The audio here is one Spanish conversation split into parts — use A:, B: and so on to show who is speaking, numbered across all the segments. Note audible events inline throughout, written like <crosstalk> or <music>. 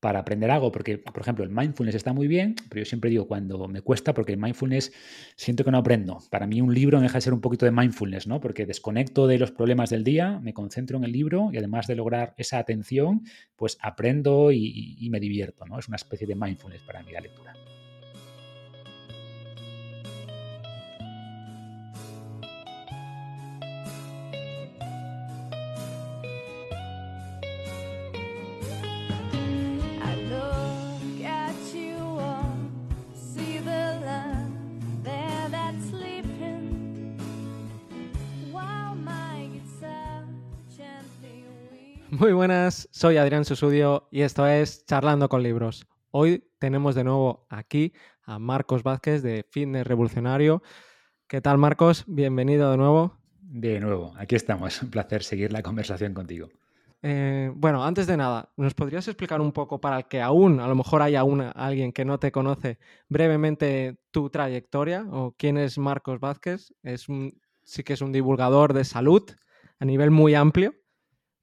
A: para aprender algo, porque, por ejemplo, el mindfulness está muy bien, pero yo siempre digo cuando me cuesta, porque el mindfulness siento que no aprendo. Para mí un libro deja de ser un poquito de mindfulness, ¿no? Porque desconecto de los problemas del día, me concentro en el libro y además de lograr esa atención, pues aprendo y, y me divierto, ¿no? Es una especie de mindfulness para mí la lectura.
B: Muy buenas, soy Adrián Susudio y esto es Charlando con Libros. Hoy tenemos de nuevo aquí a Marcos Vázquez de Fitness Revolucionario. ¿Qué tal, Marcos? Bienvenido de nuevo.
A: De nuevo, aquí estamos. Un placer seguir la conversación contigo.
B: Eh, bueno, antes de nada, ¿nos podrías explicar un poco para el que aún, a lo mejor haya una, alguien que no te conoce, brevemente tu trayectoria o quién es Marcos Vázquez? Es sí que es un divulgador de salud a nivel muy amplio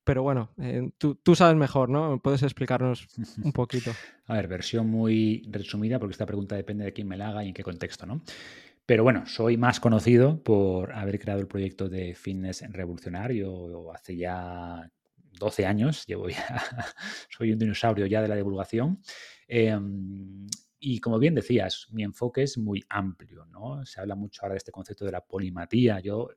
B: pero bueno, eh, tú, sabes mejor, ¿no? ¿Puedes explicarnos un <laughs> poquito?
A: A ver, versión muy resumida, porque esta pregunta depende de quién me la haga y en qué contexto, ¿no? Pero bueno, soy más conocido por haber creado el proyecto de Fitness Revolucionario hace ya 12 años, llevo ya, <laughs> soy un dinosaurio ya de la divulgación. Em, y como bien decías, mi enfoque es muy amplio, ¿no? Se habla mucho ahora de este concepto de la polimatía. Yo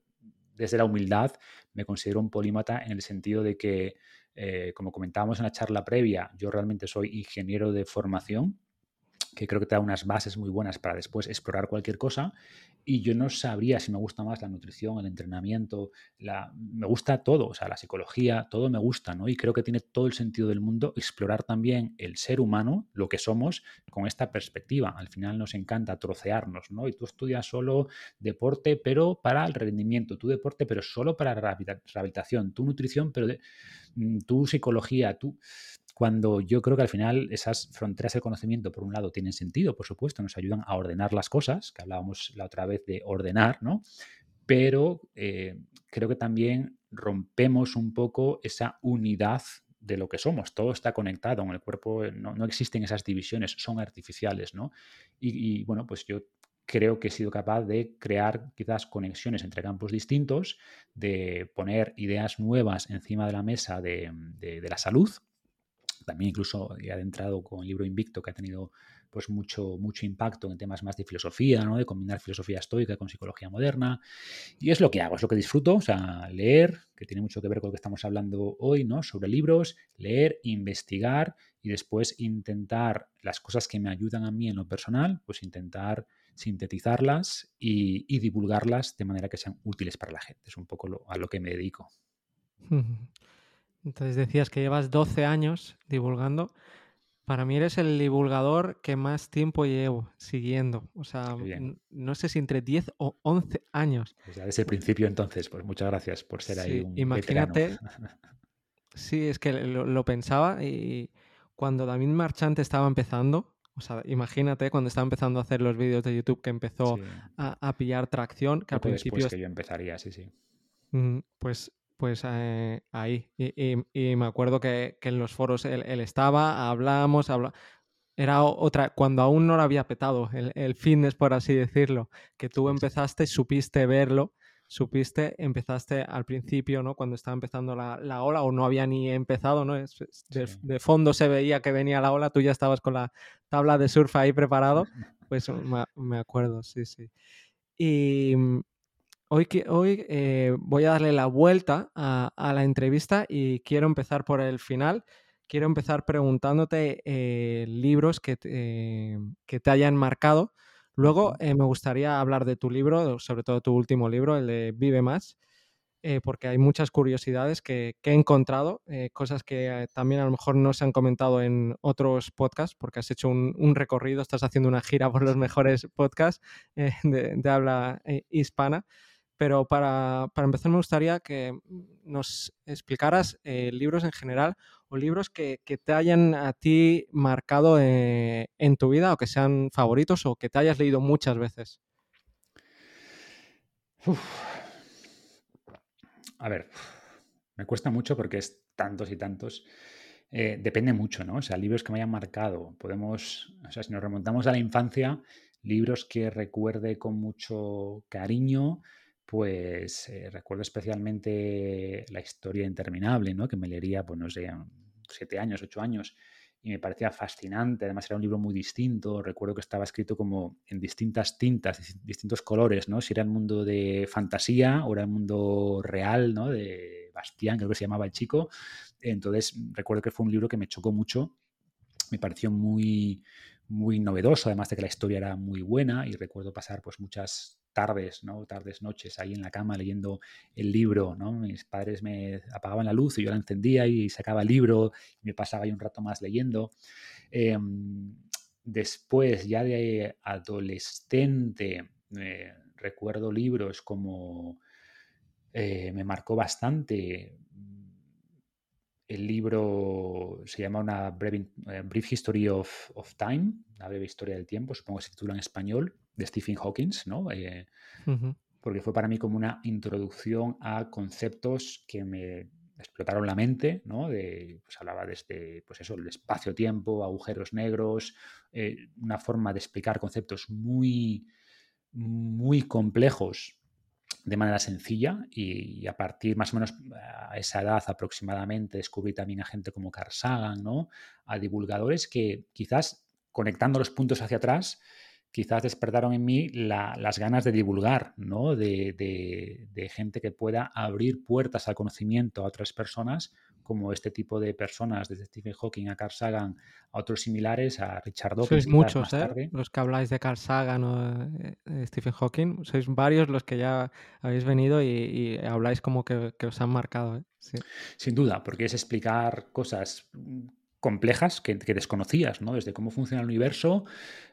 A: desde la humildad me considero un polímata en el sentido de que, eh, como comentábamos en la charla previa, yo realmente soy ingeniero de formación, que creo que te da unas bases muy buenas para después explorar cualquier cosa. Y yo no sabría si me gusta más la nutrición, el entrenamiento, la, me gusta todo, o sea, la psicología, todo me gusta, ¿no? Y creo que tiene todo el sentido del mundo explorar también el ser humano, lo que somos, con esta perspectiva. Al final nos encanta trocearnos, ¿no? Y tú estudias solo deporte, pero para el rendimiento, tu deporte, pero solo para la rehabilitación, tu nutrición, pero mm, tu psicología, tú cuando yo creo que al final esas fronteras de conocimiento, por un lado, tienen sentido, por supuesto, nos ayudan a ordenar las cosas, que hablábamos la otra vez de ordenar, ¿no? Pero eh, creo que también rompemos un poco esa unidad de lo que somos. Todo está conectado en el cuerpo, no, existen esas divisiones, son artificiales, ¿no? Y, bueno, pues yo creo que he sido capaz de crear quizás conexiones entre campos distintos, de poner ideas nuevas encima de la mesa de la salud, también incluso he adentrado con el libro Invicto, que ha tenido pues mucho, mucho impacto en temas más de filosofía, ¿no? de combinar filosofía estoica con psicología moderna. Y es lo que hago, es lo que disfruto, o sea, leer, que tiene mucho que ver con lo que estamos hablando hoy, ¿no? sobre libros, leer, investigar y después intentar las cosas que me ayudan a mí en lo personal, pues intentar sintetizarlas y, y divulgarlas de manera que sean útiles para la gente. Es un poco a lo que me dedico.
B: Entonces decías que llevas 12 años divulgando. Para mí eres el divulgador que más tiempo llevo siguiendo. O sea, no sé si entre 10 o 11 años.
A: Pues ya desde el principio entonces, pues muchas gracias por ser ahí un
B: Imagínate. <laughs> sí, es que lo, pensaba y cuando David Marchante estaba empezando, o sea, imagínate cuando estaba empezando a hacer los vídeos de YouTube que empezó a, pillar tracción, que al principio...
A: que yo empezaría, sí, sí.
B: Pues pues eh, ahí. Y, me acuerdo que, en los foros él, estaba, hablábamos, habla... era otra, cuando aún no lo había petado el, fitness, por así decirlo, que tú empezaste, supiste verlo, supiste, empezaste al principio, ¿no? Cuando estaba empezando la, ola o no había ni empezado, ¿no? de, fondo se veía que venía la ola, tú ya estabas con la tabla de surf ahí preparado, <laughs> pues me, me acuerdo, sí, sí. Y, Hoy, hoy eh, voy a darle la vuelta a, la entrevista y quiero empezar por el final. Quiero empezar preguntándote eh, libros que te, que te, hayan marcado. Luego eh, me gustaría hablar de tu libro, sobre todo tu último libro, el de Vive Más, porque hay muchas curiosidades que, he encontrado, cosas que también a lo mejor no se han comentado en otros podcasts, porque has hecho un, recorrido, estás haciendo una gira por los mejores podcasts de habla hispana. Pero para, empezar me gustaría que nos explicaras eh, libros en general o libros que, te hayan a ti marcado eh, en tu vida o que sean favoritos o que te hayas leído muchas veces.
A: A ver, me cuesta mucho porque es tantos y tantos. Eh, depende mucho, ¿no? O sea, libros que me hayan marcado. Podemos, o sea, si nos remontamos a la infancia, libros que recuerde con mucho cariño, pues eh, recuerdo especialmente La historia interminable, ¿no? Que me leería, pues no sé, siete años, ocho años, y me parecía fascinante. Además era un libro muy distinto. Recuerdo que estaba escrito como en distintas tintas, distintos colores, ¿no? Si era el mundo de fantasía o era el mundo real, ¿no? De Bastián, creo que se llamaba el chico. Entonces recuerdo que fue un libro que me chocó mucho. Me pareció muy, muy novedoso, además de que la historia era muy buena y recuerdo pasar pues muchas tardes, ¿no? Tardes, noches ahí en la cama leyendo el libro, ¿no? Mis padres me apagaban la luz y yo la encendía y sacaba el libro y me pasaba ahí un rato más leyendo. Em, después, ya de adolescente, eh, recuerdo libros como eh, me marcó bastante el libro se llama una eh, Brief History of, Time, una breve historia del tiempo, supongo que se titula en español, de Stephen Hawking, ¿no? Eh, porque fue para mí como una introducción a conceptos que me explotaron la mente, ¿no? De, pues hablaba desde, pues eso, el espacio-tiempo, agujeros negros, eh, una forma de explicar conceptos muy, muy complejos de manera sencilla y, a partir más o menos a esa edad aproximadamente descubrí también a gente como Carl Sagan, ¿no? a divulgadores que quizás conectando los puntos hacia atrás, quizás despertaron en mí las ganas de divulgar, ¿no? De, de, gente que pueda abrir puertas al conocimiento a otras personas como este tipo de personas, desde Stephen Hawking a Carl Sagan, a otros similares, a Richard Dawkins.
B: Sois muchos, ¿eh? Los que habláis de Carl Sagan o eh, Stephen Hawking, sois varios los que ya habéis venido y, habláis como que, os han marcado. ¿eh?
A: Sin duda, porque es explicar cosas complejas que, desconocías, ¿no? Desde cómo funciona el universo,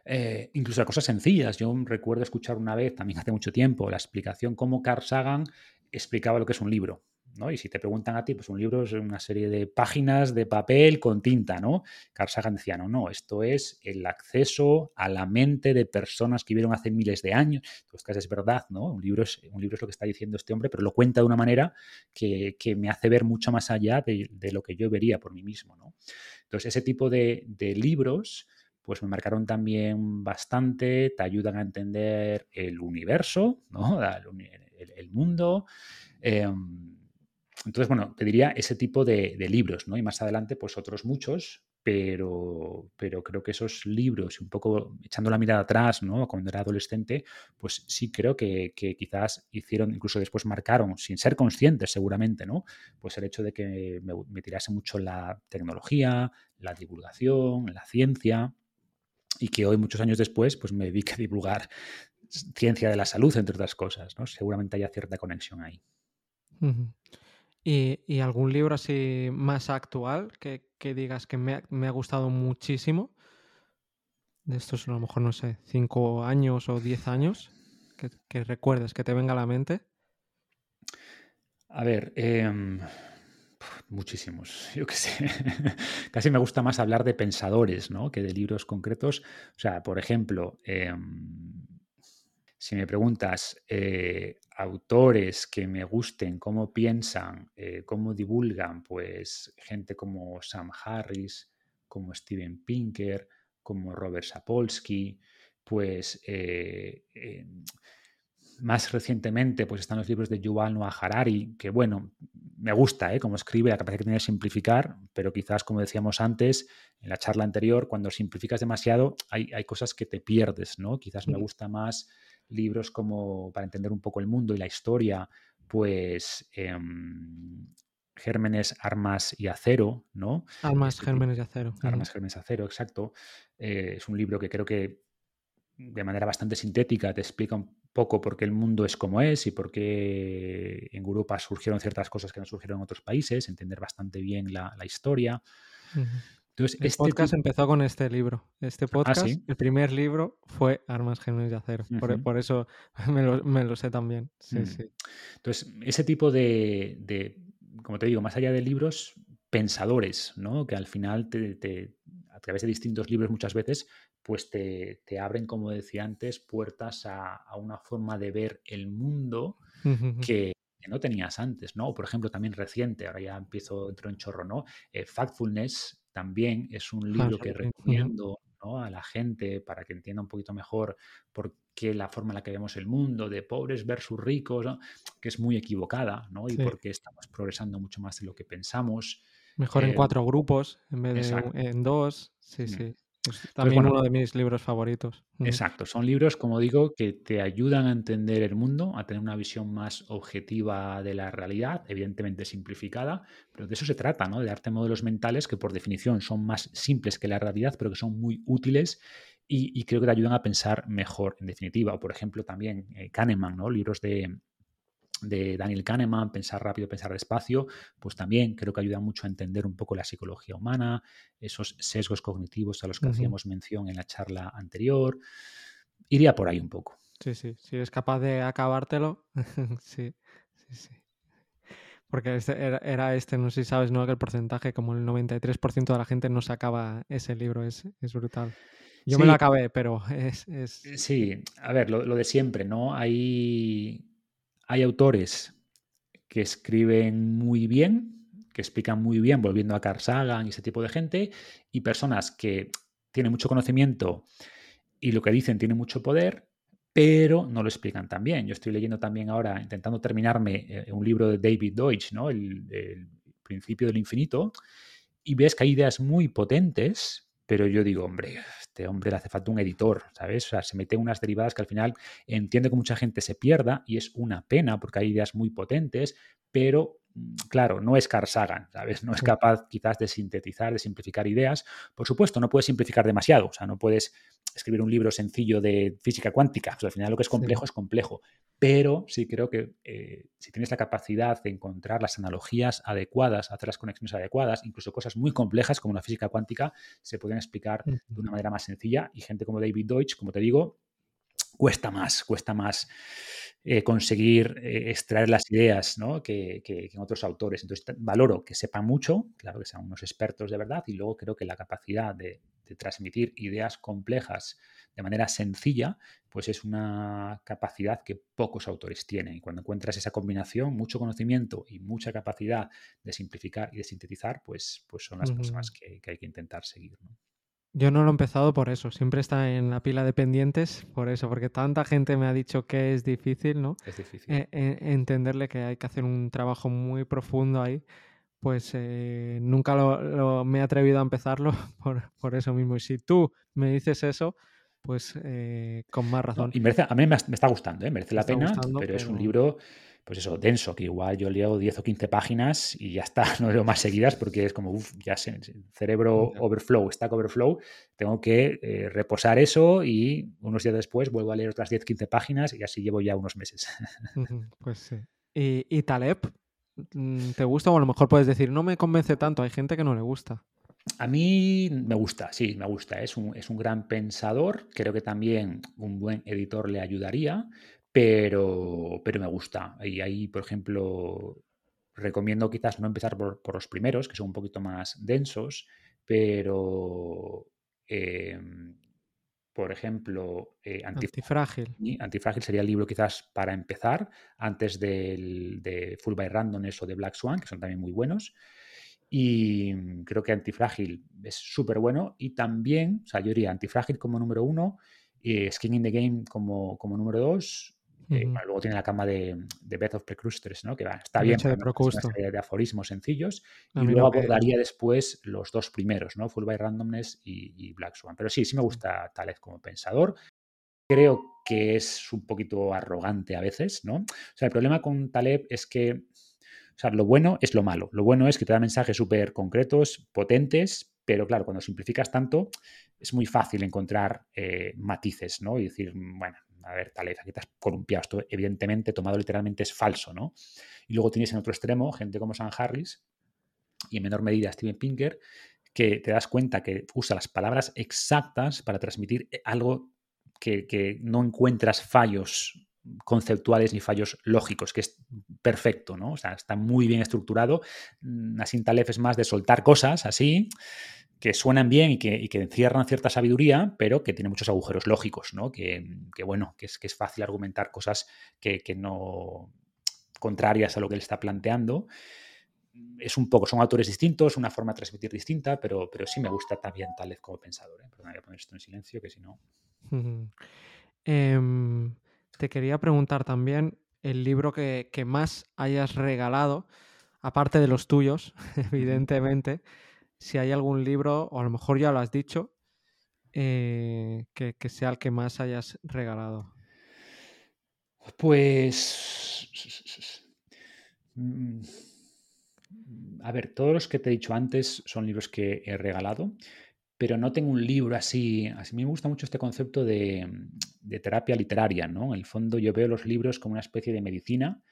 A: eh, incluso a cosas sencillas. Yo recuerdo escuchar una vez, también hace mucho tiempo, la explicación cómo Carl Sagan explicaba lo que es un libro. Y si te preguntan a ti, pues un libro es una serie de páginas de papel con tinta, ¿no? Carl Sagan decía, no, no, esto es el acceso a la mente de personas que vivieron hace miles de años. Entonces, es verdad, ¿no? Un libro es, un libro es lo que está diciendo este hombre, pero lo cuenta de una manera que, me hace ver mucho más allá de, lo que yo vería por mí mismo, ¿no? Entonces, ese tipo de, libros pues me marcaron también bastante, te ayudan a entender el universo, <laughs> ¿no? el, mundo. Em, entonces, bueno, te diría ese tipo de, libros, ¿no? Y más adelante, pues otros muchos, pero, pero creo que esos libros, un poco echando la mirada atrás, ¿no? Cuando era adolescente, pues sí creo que, quizás hicieron, incluso después marcaron, sin ser conscientes seguramente, ¿no? Pues el hecho de que me, tirase mucho la tecnología, la divulgación, la ciencia, y que hoy, muchos años después, pues me dedique a divulgar ciencia de la salud, entre otras cosas, ¿no? Seguramente haya cierta conexión ahí.
B: ¿Y, algún libro así más actual que, digas que me ha, gustado muchísimo? De estos, a lo mejor, no sé, cinco años o diez años, que, recuerdes, que te venga a la mente.
A: A ver, em, muchísimos, yo qué sé. <laughs> Casi me gusta más hablar de pensadores, ¿no? Que de libros concretos. O sea, por ejemplo, em, si me preguntas eh, autores que me gusten, cómo piensan, eh, cómo divulgan, pues gente como Sam Harris, como Steven Pinker, como Robert Sapolsky, pues eh, más recientemente pues están los libros de Yuval Noah Harari, que bueno, me gusta ¿eh? cómo escribe, la capacidad que tiene de simplificar, pero quizás, como decíamos antes, en la charla anterior, cuando simplificas demasiado, hay, hay cosas que te pierdes, ¿no? Quizás me gusta más libros como para entender un poco el mundo y la historia, pues em, Gérmenes, Armas y Acero, ¿no?
B: Armas, este Gérmenes y Acero.
A: Armas, Gérmenes y Acero, exacto. Eh, es un libro que creo que de manera bastante sintética te explica un poco por qué el mundo es como es y por qué en Europa surgieron ciertas cosas que no surgieron en otros países, entender bastante bien la, historia
B: el este podcast empezó con este libro. Este ah, podcast, el primer libro fue Armas Genuinas de Acero. por, eso <laughs> me lo, sé también. Sí, mm. sí.
A: Entonces, ese tipo de, como te digo, más allá de libros, pensadores, ¿no? Que al final, te, a través de distintos libros muchas veces, pues te, abren, como decía antes, puertas a, una forma de ver el mundo que que no tenías antes, ¿no? por ejemplo, también reciente, ahora ya empiezo, entro en chorro, ¿no? Eh, Factfulness también es un libro que recomiendo a la gente para que entienda un poquito mejor por qué la forma en la que vemos el mundo, de pobres versus ricos, que es muy equivocada, ¿no? Y por qué estamos progresando mucho más de lo que pensamos.
B: Mejor en eh, cuatro grupos en vez de en dos. Sí, mm. sí. También uno de mis libros favoritos.
A: Exacto, son libros, como digo, que te ayudan a entender el mundo, a tener una visión más objetiva de la realidad, evidentemente simplificada, pero de eso se trata, ¿no? De darte modelos mentales que por definición son más simples que la realidad, pero que son muy útiles y, creo que te ayudan a pensar mejor, en definitiva. O, por ejemplo, también eh, Kahneman, ¿no? Libros de, de Daniel Kahneman, Pensar rápido, pensar despacio, pues también creo que ayuda mucho a entender un poco la psicología humana, esos sesgos cognitivos a los que hacíamos mención en la charla anterior. Iría por ahí un poco.
B: Sí, sí, si eres capaz de acabártelo, <laughs> sí, sí, sí. Porque este era, este, no sé si sabes, ¿no? Que el porcentaje, como el 93% de la gente no se acaba ese libro, es, es brutal. Yo me lo acabé, pero es, es...
A: Sí, a ver, lo, lo de siempre, ¿no? Hay hay autores que escriben muy bien, que explican muy bien, volviendo a Carl Sagan y ese tipo de gente, y personas que tienen mucho conocimiento y lo que dicen tiene mucho poder, pero no lo explican tan bien. Yo estoy leyendo también ahora, intentando terminarme eh, un libro de David Deutsch, ¿no? el, el principio del infinito, y ves que hay ideas muy potentes, pero yo digo, hombre, este hombre le hace falta un editor, ¿sabes? O sea, se mete unas derivadas que al final entiende que mucha gente se pierda y es una pena porque hay ideas muy potentes, pero claro, no es Carl Sagan, ¿sabes? No es capaz quizás de sintetizar, de simplificar ideas. Por supuesto, no puedes simplificar demasiado, o sea, no puedes escribir un libro sencillo de física cuántica. al final lo que es complejo es complejo. Pero sí creo que eh, si tienes la capacidad de encontrar las analogías adecuadas, hacer las conexiones adecuadas, incluso cosas muy complejas como la física cuántica, se pueden explicar de una manera más sencilla. Y gente como David Deutsch, como te digo, cuesta más, cuesta más eh, conseguir eh, extraer las ideas ¿no? que, en otros autores. Entonces, valoro que sepan mucho, claro que sean unos expertos de verdad, y luego creo que la capacidad de, transmitir ideas complejas de manera sencilla, pues es una capacidad que pocos autores tienen. Y cuando encuentras esa combinación, mucho conocimiento y mucha capacidad de simplificar y de sintetizar, pues, pues son las personas que, hay que intentar seguir.
B: Yo no lo he empezado por eso, siempre está en la pila de pendientes, por eso, porque tanta gente me ha dicho que es difícil, ¿no?
A: Es difícil.
B: E, e, entenderle que hay que hacer un trabajo muy profundo ahí, pues eh, nunca lo, me he atrevido a empezarlo <laughs> por, eso mismo. Y si tú me dices eso, pues eh, con más razón.
A: y merece, a mí me, está gustando, ¿eh? merece la pena, pero, es un libro pues eso, denso, que igual yo leo 10 o 15 páginas y ya está, <laughs> no leo más seguidas porque es como, uff, ya sé, cerebro overflow, stack overflow, tengo que eh, reposar eso y unos días después vuelvo a leer otras 10, 15 páginas y así llevo ya unos meses. <laughs>
B: Pues sí. ¿Y, y Taleb? Mm, ¿Te gusta? O a lo mejor puedes decir, no me convence tanto, hay gente que no le gusta.
A: A mí me gusta, sí, me gusta. Es un, es un gran pensador. Creo que también un buen editor le ayudaría pero, pero me gusta. Y ahí, por ejemplo, recomiendo quizás no empezar por, los primeros, que son un poquito más densos, pero, em, por ejemplo,
B: eh, Antifrágil.
A: Antifrágil sería el libro quizás para empezar, antes del, de Full by Randomness o de Black Swan, que son también muy buenos. Y creo que Antifrágil es súper bueno. Y también, o sea, yo diría Antifrágil como número uno, y Skin in the Game como, como número dos, eh, luego tiene la cama de, de Beth of Precrusters, ¿no? que está bien,
B: de,
A: una serie de aforismos sencillos. y luego abordaría después los dos primeros, ¿no? Full by Randomness y, Black Swan. Pero sí, sí me gusta Taleb como pensador. Creo que es un poquito arrogante a veces, ¿no? O sea, el problema con Taleb es que, o sea, lo bueno es lo malo. Lo bueno es que te da mensajes súper concretos, potentes, pero claro, cuando simplificas tanto, es muy fácil encontrar eh, matices, ¿no? Y decir, bueno, a ver, tal vez aquí te has columpiado. Esto, evidentemente, tomado literalmente es falso, ¿no? Y luego tienes en otro extremo gente como San Harris y en menor medida Steven Pinker, que te das cuenta que usa las palabras exactas para transmitir eh, algo que, no encuentras fallos conceptuales ni fallos lógicos, que es perfecto, ¿no? O sea, está muy bien estructurado. Nassim Taleb es más de soltar cosas así, que suenan bien y que, encierran cierta sabiduría, pero que tiene muchos agujeros lógicos, ¿no? Que, bueno, que es, que es fácil argumentar cosas que, no contrarias a lo que él está planteando. Es un poco, son autores distintos, una forma de transmitir distinta, pero, pero sí me gusta también tal vez como pensador. ¿eh? Perdón, voy a poner esto en silencio, que si no.
B: Em, te quería preguntar también el libro que, más hayas regalado, aparte de los tuyos, <laughs> evidentemente, si hay algún libro, o a lo mejor ya lo has dicho, eh, que, sea el que más hayas regalado.
A: Pues... Mm, a ver, todos los que te he dicho antes son libros que he regalado pero no tengo un libro así. A mí me gusta mucho este concepto de, terapia literaria, ¿no? En el fondo yo veo los libros como una especie de medicina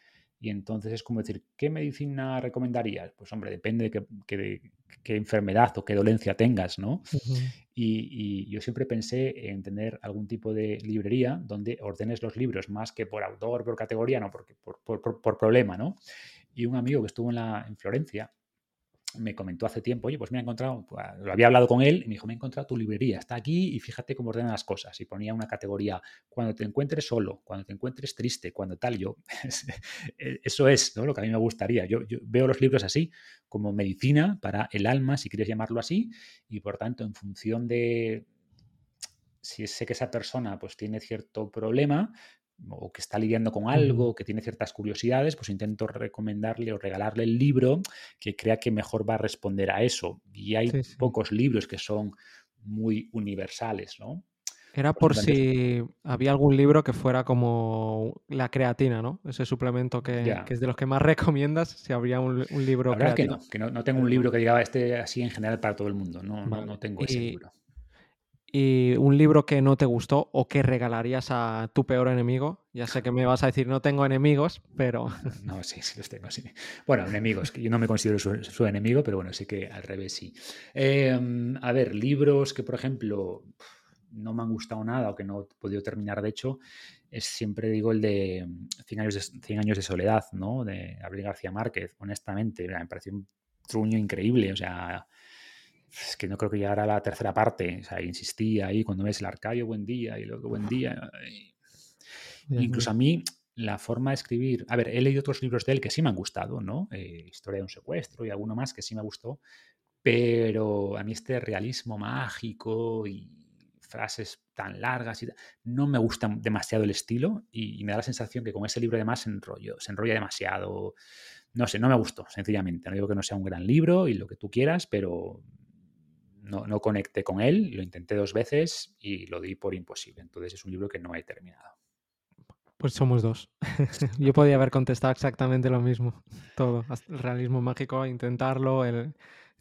A: y entonces es como decir, ¿qué medicina recomendarías? Pues hombre, depende de qué, enfermedad o qué dolencia tengas, ¿no? y, yo siempre pensé en tener algún tipo de librería donde ordenes los libros más que por autor, por categoría, no, porque por, por problema, ¿no? Y un amigo que estuvo en, la, en Florencia, me comentó hace tiempo, oye, pues me ha encontrado, pues, lo había hablado con él y me dijo, me he encontrado tu librería, está aquí y fíjate cómo ordenan las cosas. Y ponía una categoría, cuando te encuentres solo, cuando te encuentres triste, cuando tal, yo, <laughs> e, eso es lo que a mí me gustaría. Yo, veo los libros así, como medicina para el alma, si quieres llamarlo así, y por tanto, en función de si sé que esa persona pues tiene cierto problema, o que está lidiando con algo, que tiene ciertas curiosidades, pues intento recomendarle o regalarle el libro que crea que mejor va a responder a eso. Y hay pocos libros que son muy universales, ¿no?
B: Era por si había algún libro que fuera como la creatina, ¿no? Ese suplemento que, es de los que más <laughs> recomiendas, si habría un, libro
A: La verdad que no, que no, tengo un libro que diga este así en general para todo el mundo, no, no, tengo ese libro
B: y un libro que no te gustó o que regalarías a tu peor enemigo. Ya sé que me vas a decir, no tengo enemigos, pero... <laughs>
A: No, sí, sí los tengo, sí. Bueno, enemigos, que yo no me considero su, enemigo, pero bueno, sí que al revés sí. Em, a ver, libros que, por ejemplo, no me han gustado nada o que no he podido terminar, de hecho, es siempre digo el de 100 años de, 100 años de soledad, ¿no? De Gabriel García Márquez, honestamente, me pareció un truño increíble, o sea es que no creo que llegara a la tercera parte. O sea, insistía ahí cuando ves el Arcadio, buen día, y luego buen día. incluso a mí, la forma de escribir. A ver, he leído otros libros de él que sí me han gustado, ¿no? Eh, Historia de un secuestro y alguno más que sí me gustó. Pero a mí este realismo mágico y frases tan largas y no me gusta demasiado el estilo y, me da la sensación que con ese libro además se, enrollo, se enrolla demasiado. No sé, no me gustó, sencillamente. No digo que no sea un gran libro y lo que tú quieras, pero no, no conecté con él, lo intenté dos veces y lo di por imposible. Entonces es un libro que no he terminado.
B: Pues somos dos. <laughs> Yo podía haber contestado exactamente lo mismo. <laughs> Todo. El realismo mágico, intentarlo, el,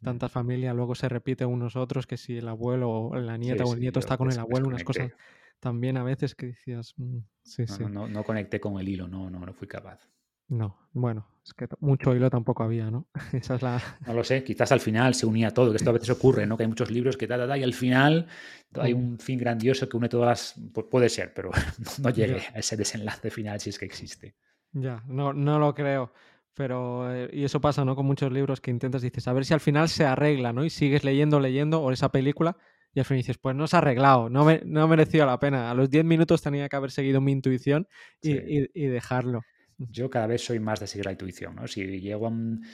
B: tanta familia, luego se repite unos otros, que si el abuelo o la nieta o el nieto está con el abuelo, unas cosas también a veces que decías, mm, sí,
A: sí. No, no, conecté con el hilo, no, no, no fui capaz.
B: No, bueno, es que mucho hilo tampoco había, ¿no? <laughs> Esa es la...
A: No lo sé, quizás al final se unía todo, que esto a veces ocurre, ¿no? Que hay muchos libros que da, da, y al final hay un fin grandioso que une todas las... puede ser, pero <laughs> no llegue a ese desenlace final si es que existe.
B: Ya, no, no lo creo. Pero, eh, y eso pasa, ¿no? Con muchos libros que intentas, dices, a ver si al final se arregla, ¿no? Y sigues leyendo, leyendo, o esa película, y al final dices, pues no se ha arreglado, no, me, no ha merecido la pena. A los 10 minutos tenía que haber seguido mi intuición y, y dejarlo.
A: Yo cada vez soy más de seguir la intuición, ¿no? Si llego a un,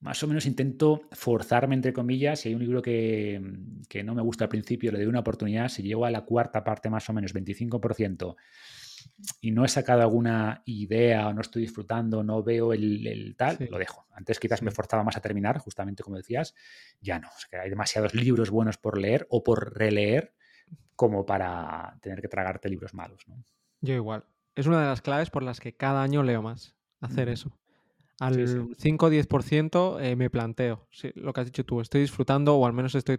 A: más o menos intento forzarme, entre comillas, si hay un libro que, que, no me gusta al principio, le doy una oportunidad, si llego a la cuarta parte más o menos, 25%, y no he sacado alguna idea o no estoy disfrutando, no veo el, tal, lo dejo. Antes quizás me forzaba más a terminar, justamente como decías, ya no, que hay demasiados libros buenos por leer o por releer como para tener que tragarte libros malos. ¿no?
B: Yo igual es una de las claves por las que cada año leo más, hacer eso. Al 5 o 10% eh, me planteo, lo que has dicho tú, estoy disfrutando o al menos estoy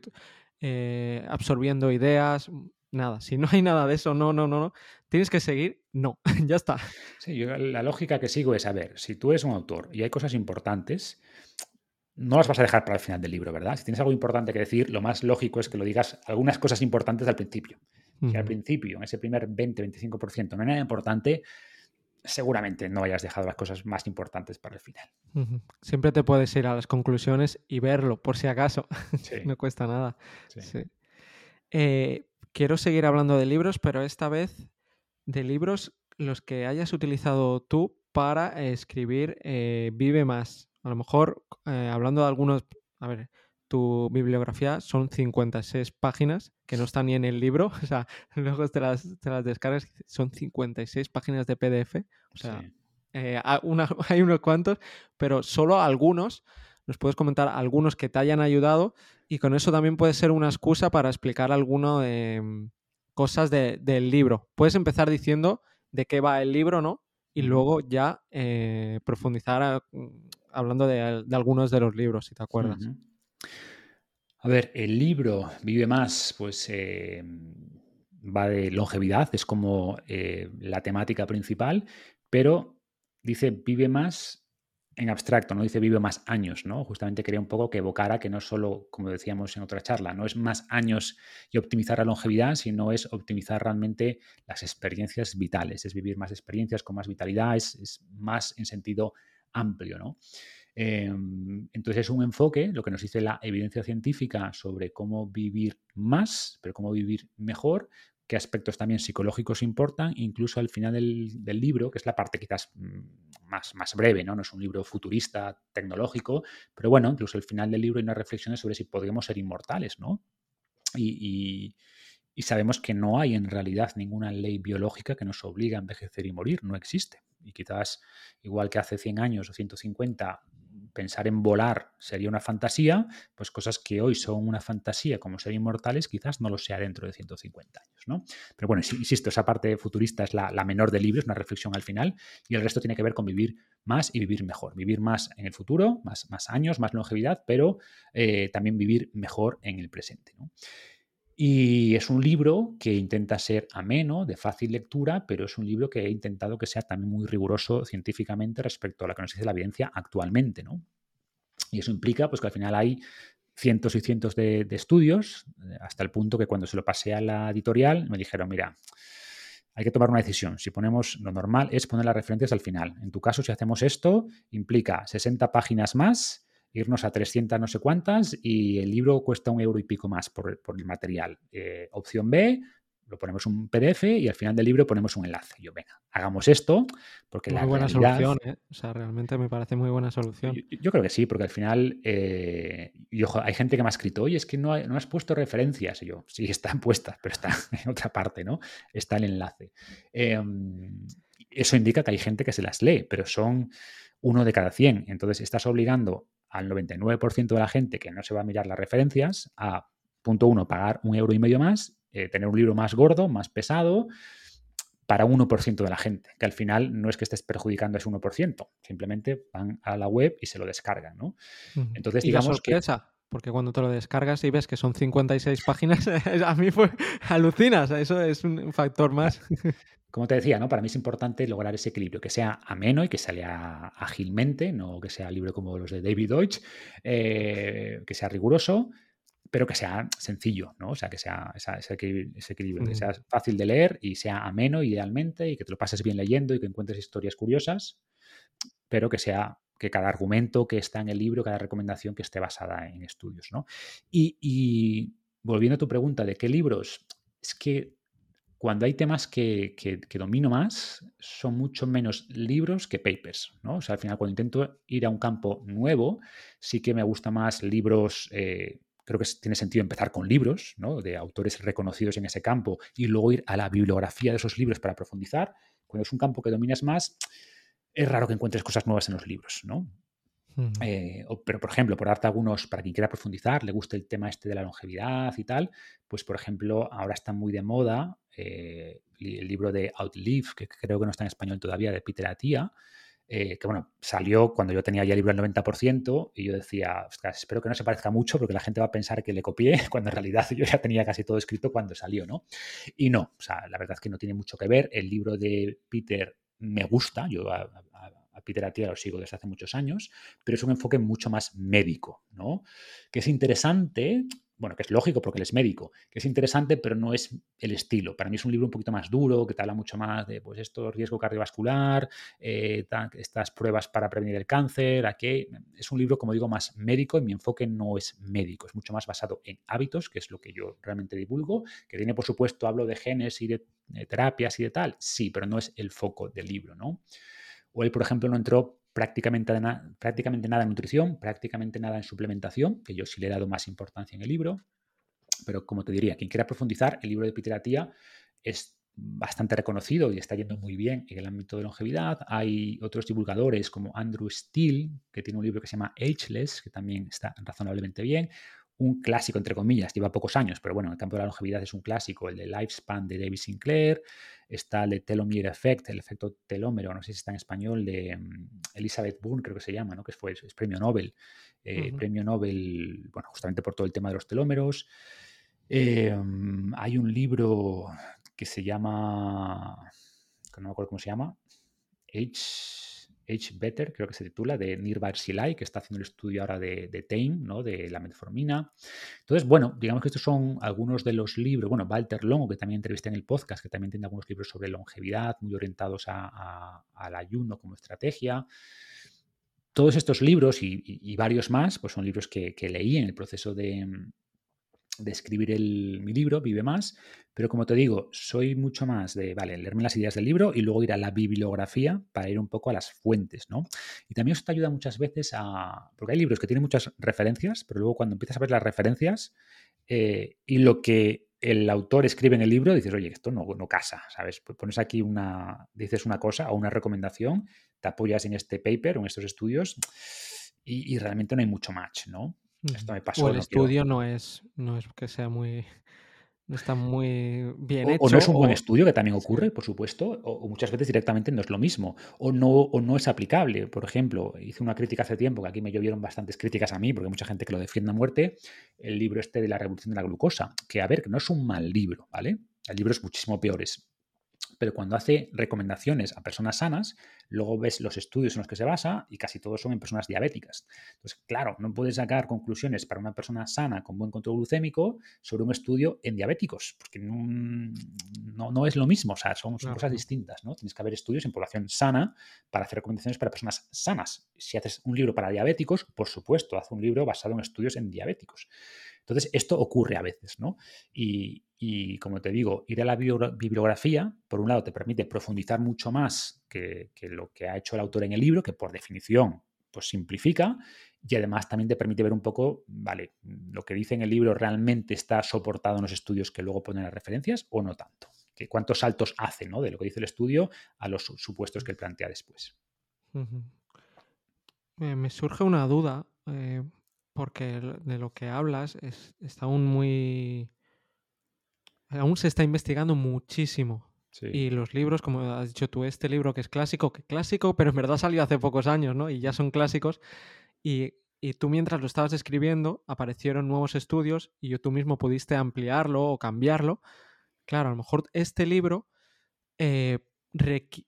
B: eh, absorbiendo ideas, nada, si no hay nada de eso, no, no, no, no, tienes que seguir, no, <laughs> ya está.
A: Sí, yo la lógica que sigo es, a ver, si tú eres un autor y hay cosas importantes, no las vas a dejar para el final del libro, ¿verdad? Si tienes algo importante que decir, lo más lógico es que lo digas algunas cosas importantes al principio. Si al principio, en ese primer 20-25%, no hay nada importante, seguramente no hayas dejado las cosas más importantes para el final.
B: Siempre te puedes ir a las conclusiones y verlo, por si acaso. <laughs> no cuesta nada. Eh, quiero seguir hablando de libros, pero esta vez de libros los que hayas utilizado tú para escribir eh, Vive Más. A lo mejor, eh, hablando de algunos, a ver, tu bibliografía son 56 páginas que no están ni en el libro, <laughs> o sea, luego te las, te las descargas, son 56 páginas de PDF, o sea, eh, <laughs> hay unos cuantos, pero solo algunos, nos puedes comentar algunos que te hayan ayudado y con eso también puede ser una excusa para explicar alguno de mm, cosas del libro. Puedes empezar diciendo de qué va el libro, ¿no? Y luego ya eh, profundizar mm, hablando de, algunos de los libros, si te acuerdas.
A: A ver, el libro Vive Más, pues eh, va de longevidad, es como eh, la temática principal, pero dice Vive Más en abstracto, no dice vive más años, ¿no? Justamente quería un poco que evocara que no solo, como decíamos en otra charla, no es más años y optimizar la longevidad, sino es optimizar realmente las experiencias vitales, es vivir más experiencias con más vitalidad, es, más en sentido amplio, ¿no? Em, entonces es un enfoque, lo que nos dice la evidencia científica sobre cómo vivir más, pero cómo vivir mejor, qué aspectos también psicológicos importan, incluso al final del, libro, que es la parte quizás mm, más, más breve, ¿no? no es un libro futurista, tecnológico, pero bueno, incluso al final del libro hay unas reflexiones sobre si podríamos ser inmortales, ¿no? Y, y, sabemos que no hay en realidad ninguna ley biológica que nos obligue a envejecer y morir, no existe. Y quizás, igual que hace 100 años o 150, pensar en volar sería una fantasía, pues cosas que hoy son una fantasía como ser inmortales quizás no lo sea dentro de 150 años, ¿no? Pero bueno, insisto, esa parte futurista es la, menor del libro, es una reflexión al final, y el resto tiene que ver con vivir más y vivir mejor, vivir más en el futuro, más, años, más longevidad, pero eh, también vivir mejor en el presente, Y es un libro que intenta ser ameno, de fácil lectura, pero es un libro que he intentado que sea también muy riguroso científicamente respecto a lo que nos dice la evidencia actualmente, ¿no? Y eso implica pues, que al final hay cientos y cientos de, estudios, eh, hasta el punto que cuando se lo pasé a la editorial me dijeron, mira, hay que tomar una decisión. Si ponemos lo normal es poner las referencias al final. En tu caso, si hacemos esto, implica 60 páginas más, irnos a 300 no sé cuántas y el libro cuesta un euro y pico más por, el material. Eh, opción B, lo ponemos un PDF y al final del libro ponemos un enlace. Yo, venga, hagamos esto, porque
B: muy buena solución, ¿eh? O sea, realmente me parece muy buena solución.
A: Yo, creo que sí, porque al final, eh, hay gente que me ha escrito, oye, es que no, no, has puesto referencias. Y yo, sí, están <laughs> puestas, pero está en otra parte, ¿no? Está el enlace. Em, eso indica que hay gente que se las lee, pero son uno de cada 100. Entonces, estás obligando al 99% de la gente que no se va a mirar las referencias a, punto uno, pagar un euro y medio más eh, tener un libro más gordo, más pesado, para 1% de la gente, que al final no es que estés perjudicando a ese 1%, simplemente van a la web y se lo descargan, ¿no?
B: Entonces, digamos que... Porque cuando te lo descargas y ves que son 56 páginas, <laughs> a mí fue alucinas, eso es un factor más. <laughs>
A: Como te decía, ¿no? Para mí es importante lograr ese equilibrio, que sea ameno y que se lea ágilmente, no que sea libre como los de David Deutsch, eh, que sea riguroso, pero que sea sencillo, ¿no? O sea, que sea ese, equilibrio, que sea fácil de leer y sea ameno idealmente y que te lo pases bien leyendo y que encuentres historias curiosas, pero que sea que cada argumento que está en el libro, cada recomendación que esté basada en estudios, ¿no? Y, volviendo a tu pregunta de qué libros, es que cuando hay temas que, domino más, son mucho menos libros que papers, ¿no? O sea, al final cuando intento ir a un campo nuevo, sí que me gusta más libros... Eh, creo que tiene sentido empezar con libros ¿no? de autores reconocidos en ese campo y luego ir a la bibliografía de esos libros para profundizar. Cuando es un campo que dominas más, es raro que encuentres cosas nuevas en los libros, ¿no? Eh, pero, por ejemplo, por darte algunos, para quien quiera profundizar, le guste el tema este de la longevidad y tal, pues, por ejemplo, ahora está muy de moda eh, el libro de Outlive, que creo que no está en español todavía, de Peter Attia, eh, que bueno, salió cuando yo tenía ya el libro al 90% y yo decía, espero que no se parezca mucho porque la gente va a pensar que le copié, <laughs> cuando en realidad yo ya tenía casi todo escrito cuando salió, ¿no? Y no, o sea, la verdad es que no tiene mucho que ver. El libro de Peter me gusta, yo a, a Peter Attia lo sigo desde hace muchos años, pero es un enfoque mucho más médico, ¿no? Que es interesante bueno, que es lógico porque él es médico, que es interesante, pero no es el estilo. Para mí es un libro un poquito más duro, que te habla mucho más de, pues, esto, riesgo cardiovascular, eh, estas pruebas para prevenir el cáncer, aquí. Es un libro, como digo, más médico y mi enfoque no es médico, es mucho más basado en hábitos, que es lo que yo realmente divulgo, que tiene, por supuesto, hablo de genes y de, de terapias y de tal, sí, pero no es el foco del libro, ¿no? O él, por ejemplo, no entró prácticamente, prácticamente nada en nutrición, prácticamente nada en suplementación, que yo sí le he dado más importancia en el libro. Pero como te diría, quien quiera profundizar, el libro de Peter Attia es bastante reconocido y está yendo muy bien en el ámbito de longevidad. Hay otros divulgadores como Andrew Steele, que tiene un libro que se llama Ageless, que también está razonablemente bien. Un clásico, entre comillas, lleva pocos años, pero bueno, en el campo de la longevidad es un clásico, el de Lifespan de David Sinclair. Está el de Telomere Effect, el efecto telómero, no sé si está en español, de mm, Elizabeth Boone, creo que se llama, ¿no? que fue, es premio Nobel. Eh, premio Nobel, bueno, justamente por todo el tema de los telómeros. Eh, mm, hay un libro que se llama, no me acuerdo cómo se llama, H, Better, creo que se titula, de Nirvar Silai, que está haciendo el estudio ahora de, de TAME, ¿no? de la metformina. Entonces, bueno, digamos que estos son algunos de los libros, bueno, Walter Longo, que también entrevisté en el podcast, que también tiene algunos libros sobre longevidad, muy orientados al ayuno como estrategia. Todos estos libros y, varios más, pues son libros que leí en el proceso de, de escribir el, mi libro, Vive Más, pero como te digo, soy mucho más de, vale, leerme las ideas del libro y luego ir a la bibliografía para ir un poco a las fuentes, ¿no? Y también esto te ayuda muchas veces a, porque hay libros que tienen muchas referencias, pero luego cuando empiezas a ver las referencias eh, y lo que el autor escribe en el libro, dices, oye, esto no, no casa, ¿sabes? Pues pones aquí una, dices una cosa o una recomendación, te apoyas en este paper o en estos estudios y, y realmente no hay mucho match, ¿no?
B: Esto me pasó. O el estudio no, es, no es que sea muy. No está muy bien hecho.
A: O no es un buen estudio, que también ocurre, por supuesto, o, muchas veces directamente no es lo mismo, o no, o no es aplicable. Por ejemplo, hice una crítica hace tiempo, que aquí me llovieron bastantes críticas a mí, porque hay mucha gente que lo defiende a muerte, el libro este de la revolución de la glucosa, que a ver, que no es un mal libro, ¿vale? Hay libros muchísimo peores, pero cuando hace recomendaciones a personas sanas, luego ves los estudios en los que se basa y casi todos son en personas diabéticas. Entonces, claro, no puedes sacar conclusiones para una persona sana con buen control glucémico sobre un estudio en diabéticos, porque no, no, es lo mismo, o sea, son, cosas distintas, ¿no? Tienes que haber estudios en población sana para hacer recomendaciones para personas sanas. Si haces un libro para diabéticos, por supuesto, haz un libro basado en estudios en diabéticos. Entonces, esto ocurre a veces, ¿no? Y, como te digo, ir a la bibliografía, por un lado, te permite profundizar mucho más que, lo que ha hecho el autor en el libro, que por definición, pues simplifica, y además también te permite ver un poco, vale, lo que dice en el libro realmente está soportado en los estudios que luego ponen las referencias o no tanto. Que cuántos saltos hace, ¿no? De lo que dice el estudio a los supuestos que él plantea después.
B: me surge una duda. Eh, porque de lo que hablas está aún muy... Aún se está investigando muchísimo. Y los libros, como has dicho tú, este libro que es clásico, que clásico, pero en verdad salió hace pocos años, ¿no? Y ya son clásicos. Y, tú mientras lo estabas escribiendo, aparecieron nuevos estudios y tú mismo pudiste ampliarlo o cambiarlo. Claro, a lo mejor este libro eh,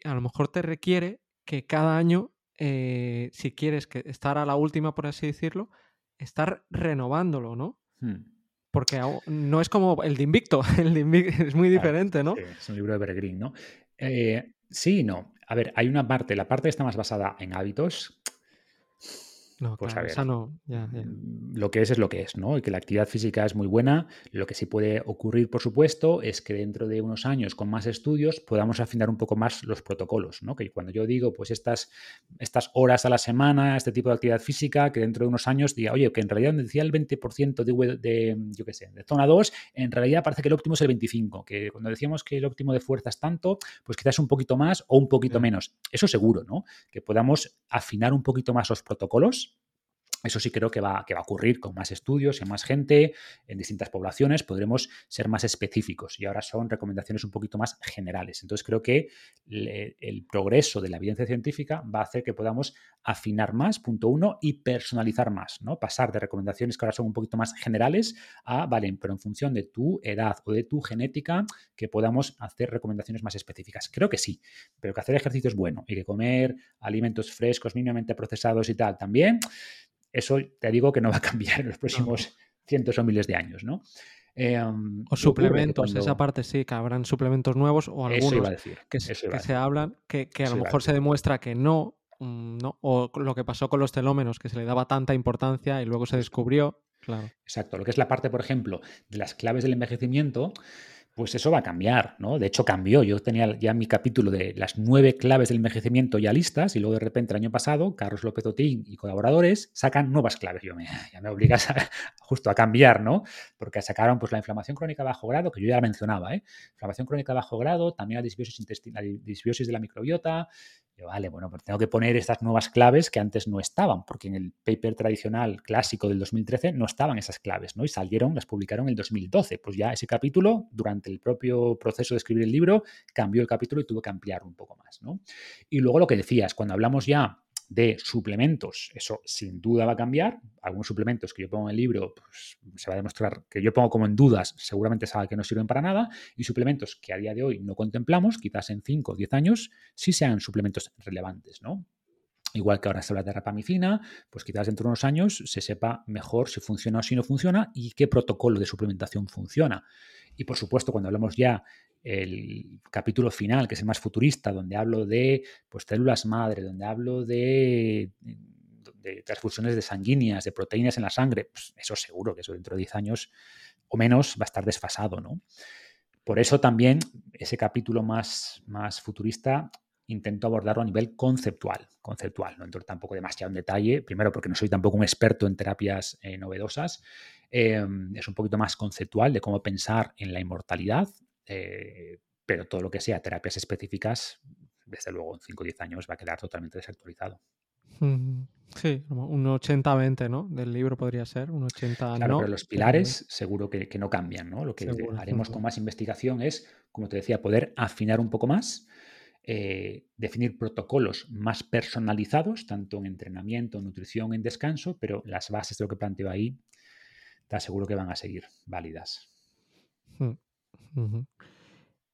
B: a lo mejor te requiere que cada año, eh, si quieres que estar a la última, por así decirlo, estar renovándolo, ¿no? Hmm. Porque no es como el de Invicto, <laughs> el de Invicto es muy diferente, ¿no?
A: es un libro de Bergrin, ¿no? Eh, sí, no. A ver, hay una parte, la parte que está más basada en hábitos,
B: no, pues a ver, no.
A: Mm, lo que es es lo que es, ¿no? Y que la actividad física es muy buena. Lo que sí puede ocurrir, por supuesto, es que dentro de unos años, con más estudios, podamos afinar un poco más los protocolos, ¿no? Que cuando yo digo, pues estas, estas horas a la semana, este tipo de actividad física, que dentro de unos años diga, oye, que en realidad decía el 20% de, de, yo qué sé, de zona 2, en realidad parece que el óptimo es el 25%, que cuando decíamos que el óptimo de fuerza es tanto, pues quizás un poquito más o un poquito menos. Eso seguro, ¿no? Que podamos afinar un poquito más los protocolos eso sí creo que va, que va a ocurrir con más estudios y más gente en distintas poblaciones. Podremos ser más específicos y ahora son recomendaciones un poquito más generales. Entonces creo que el progreso de la evidencia científica va a hacer que podamos afinar más, punto uno, y personalizar más, ¿no? Pasar de recomendaciones que ahora son un poquito más generales a, vale, pero en función de tu edad o de tu genética, que podamos hacer recomendaciones más específicas. Creo que sí, pero que hacer ejercicio es bueno y que comer alimentos frescos, mínimamente procesados y tal también eso te digo que no va a cambiar en los próximos cientos o miles de años, ¿no?
B: Em, o suplementos, esa parte sí, que habrán suplementos nuevos o algunos que, se hablan, que, a lo mejor se demuestra que no, mm, no, o lo que pasó con los telómenos, que se le daba tanta importancia y luego se descubrió. Claro.
A: Exacto, lo que es la parte, por ejemplo, de las claves del envejecimiento, pues eso va a cambiar, ¿no? De hecho, cambió. Yo tenía ya mi capítulo de las nueve claves del envejecimiento ya listas y luego de repente el año pasado, Carlos López Otín y colaboradores sacan nuevas claves. Yo me, <laughs> ya me obligas justo a cambiar, ¿no? Porque sacaron pues la inflamación crónica bajo grado, que yo ya la mencionaba, ¿eh? Inflamación crónica bajo grado, también la disbiosis, la disbiosis de la microbiota, vale, bueno, pues tengo que poner estas nuevas claves que antes no estaban, porque en el paper tradicional clásico del 2013 no estaban esas claves, ¿no? Y salieron, las publicaron en el 2012. Pues ya ese capítulo, durante el propio proceso de escribir el libro, cambió el capítulo y tuvo que ampliar un poco más, ¿no? Y luego lo que decías, cuando hablamos ya de suplementos, eso sin duda va a cambiar. Algunos suplementos que yo pongo en el libro, pues se va a demostrar que yo pongo como en dudas, seguramente sabe que no sirven para nada. Y suplementos que a día de hoy no contemplamos, quizás en 5 o 10 años, sí sean suplementos relevantes, ¿no? Igual que ahora se habla de rapamicina, pues quizás dentro de unos años se sepa mejor si funciona o si no funciona y qué protocolo de suplementación funciona. Y por supuesto, cuando hablamos ya el capítulo final, que es el más futurista, donde hablo de pues, células madre, donde hablo de, transfusiones de sanguíneas, de proteínas en la sangre, pues eso seguro que eso dentro de 10 años o menos va a estar desfasado, ¿no? Por eso también ese capítulo más, más futurista intento abordarlo a nivel conceptual, conceptual, no entro tampoco demasiado en detalle, primero porque no soy tampoco un experto en terapias eh, novedosas, em, es un poquito más conceptual de cómo pensar en la inmortalidad, eh, pero todo lo que sea terapias específicas, desde luego en 5 o 10 años va a quedar totalmente desactualizado.
B: Sí, un 80-20, ¿no? Del libro podría ser, un 80
A: claro, pero los pilares seguro que, no cambian, ¿no? Lo que haremos con más investigación es, como te decía, poder afinar un poco más, eh, definir protocolos más personalizados, tanto en entrenamiento, nutrición, en descanso, pero las bases de lo que planteo ahí, te aseguro que van a seguir válidas.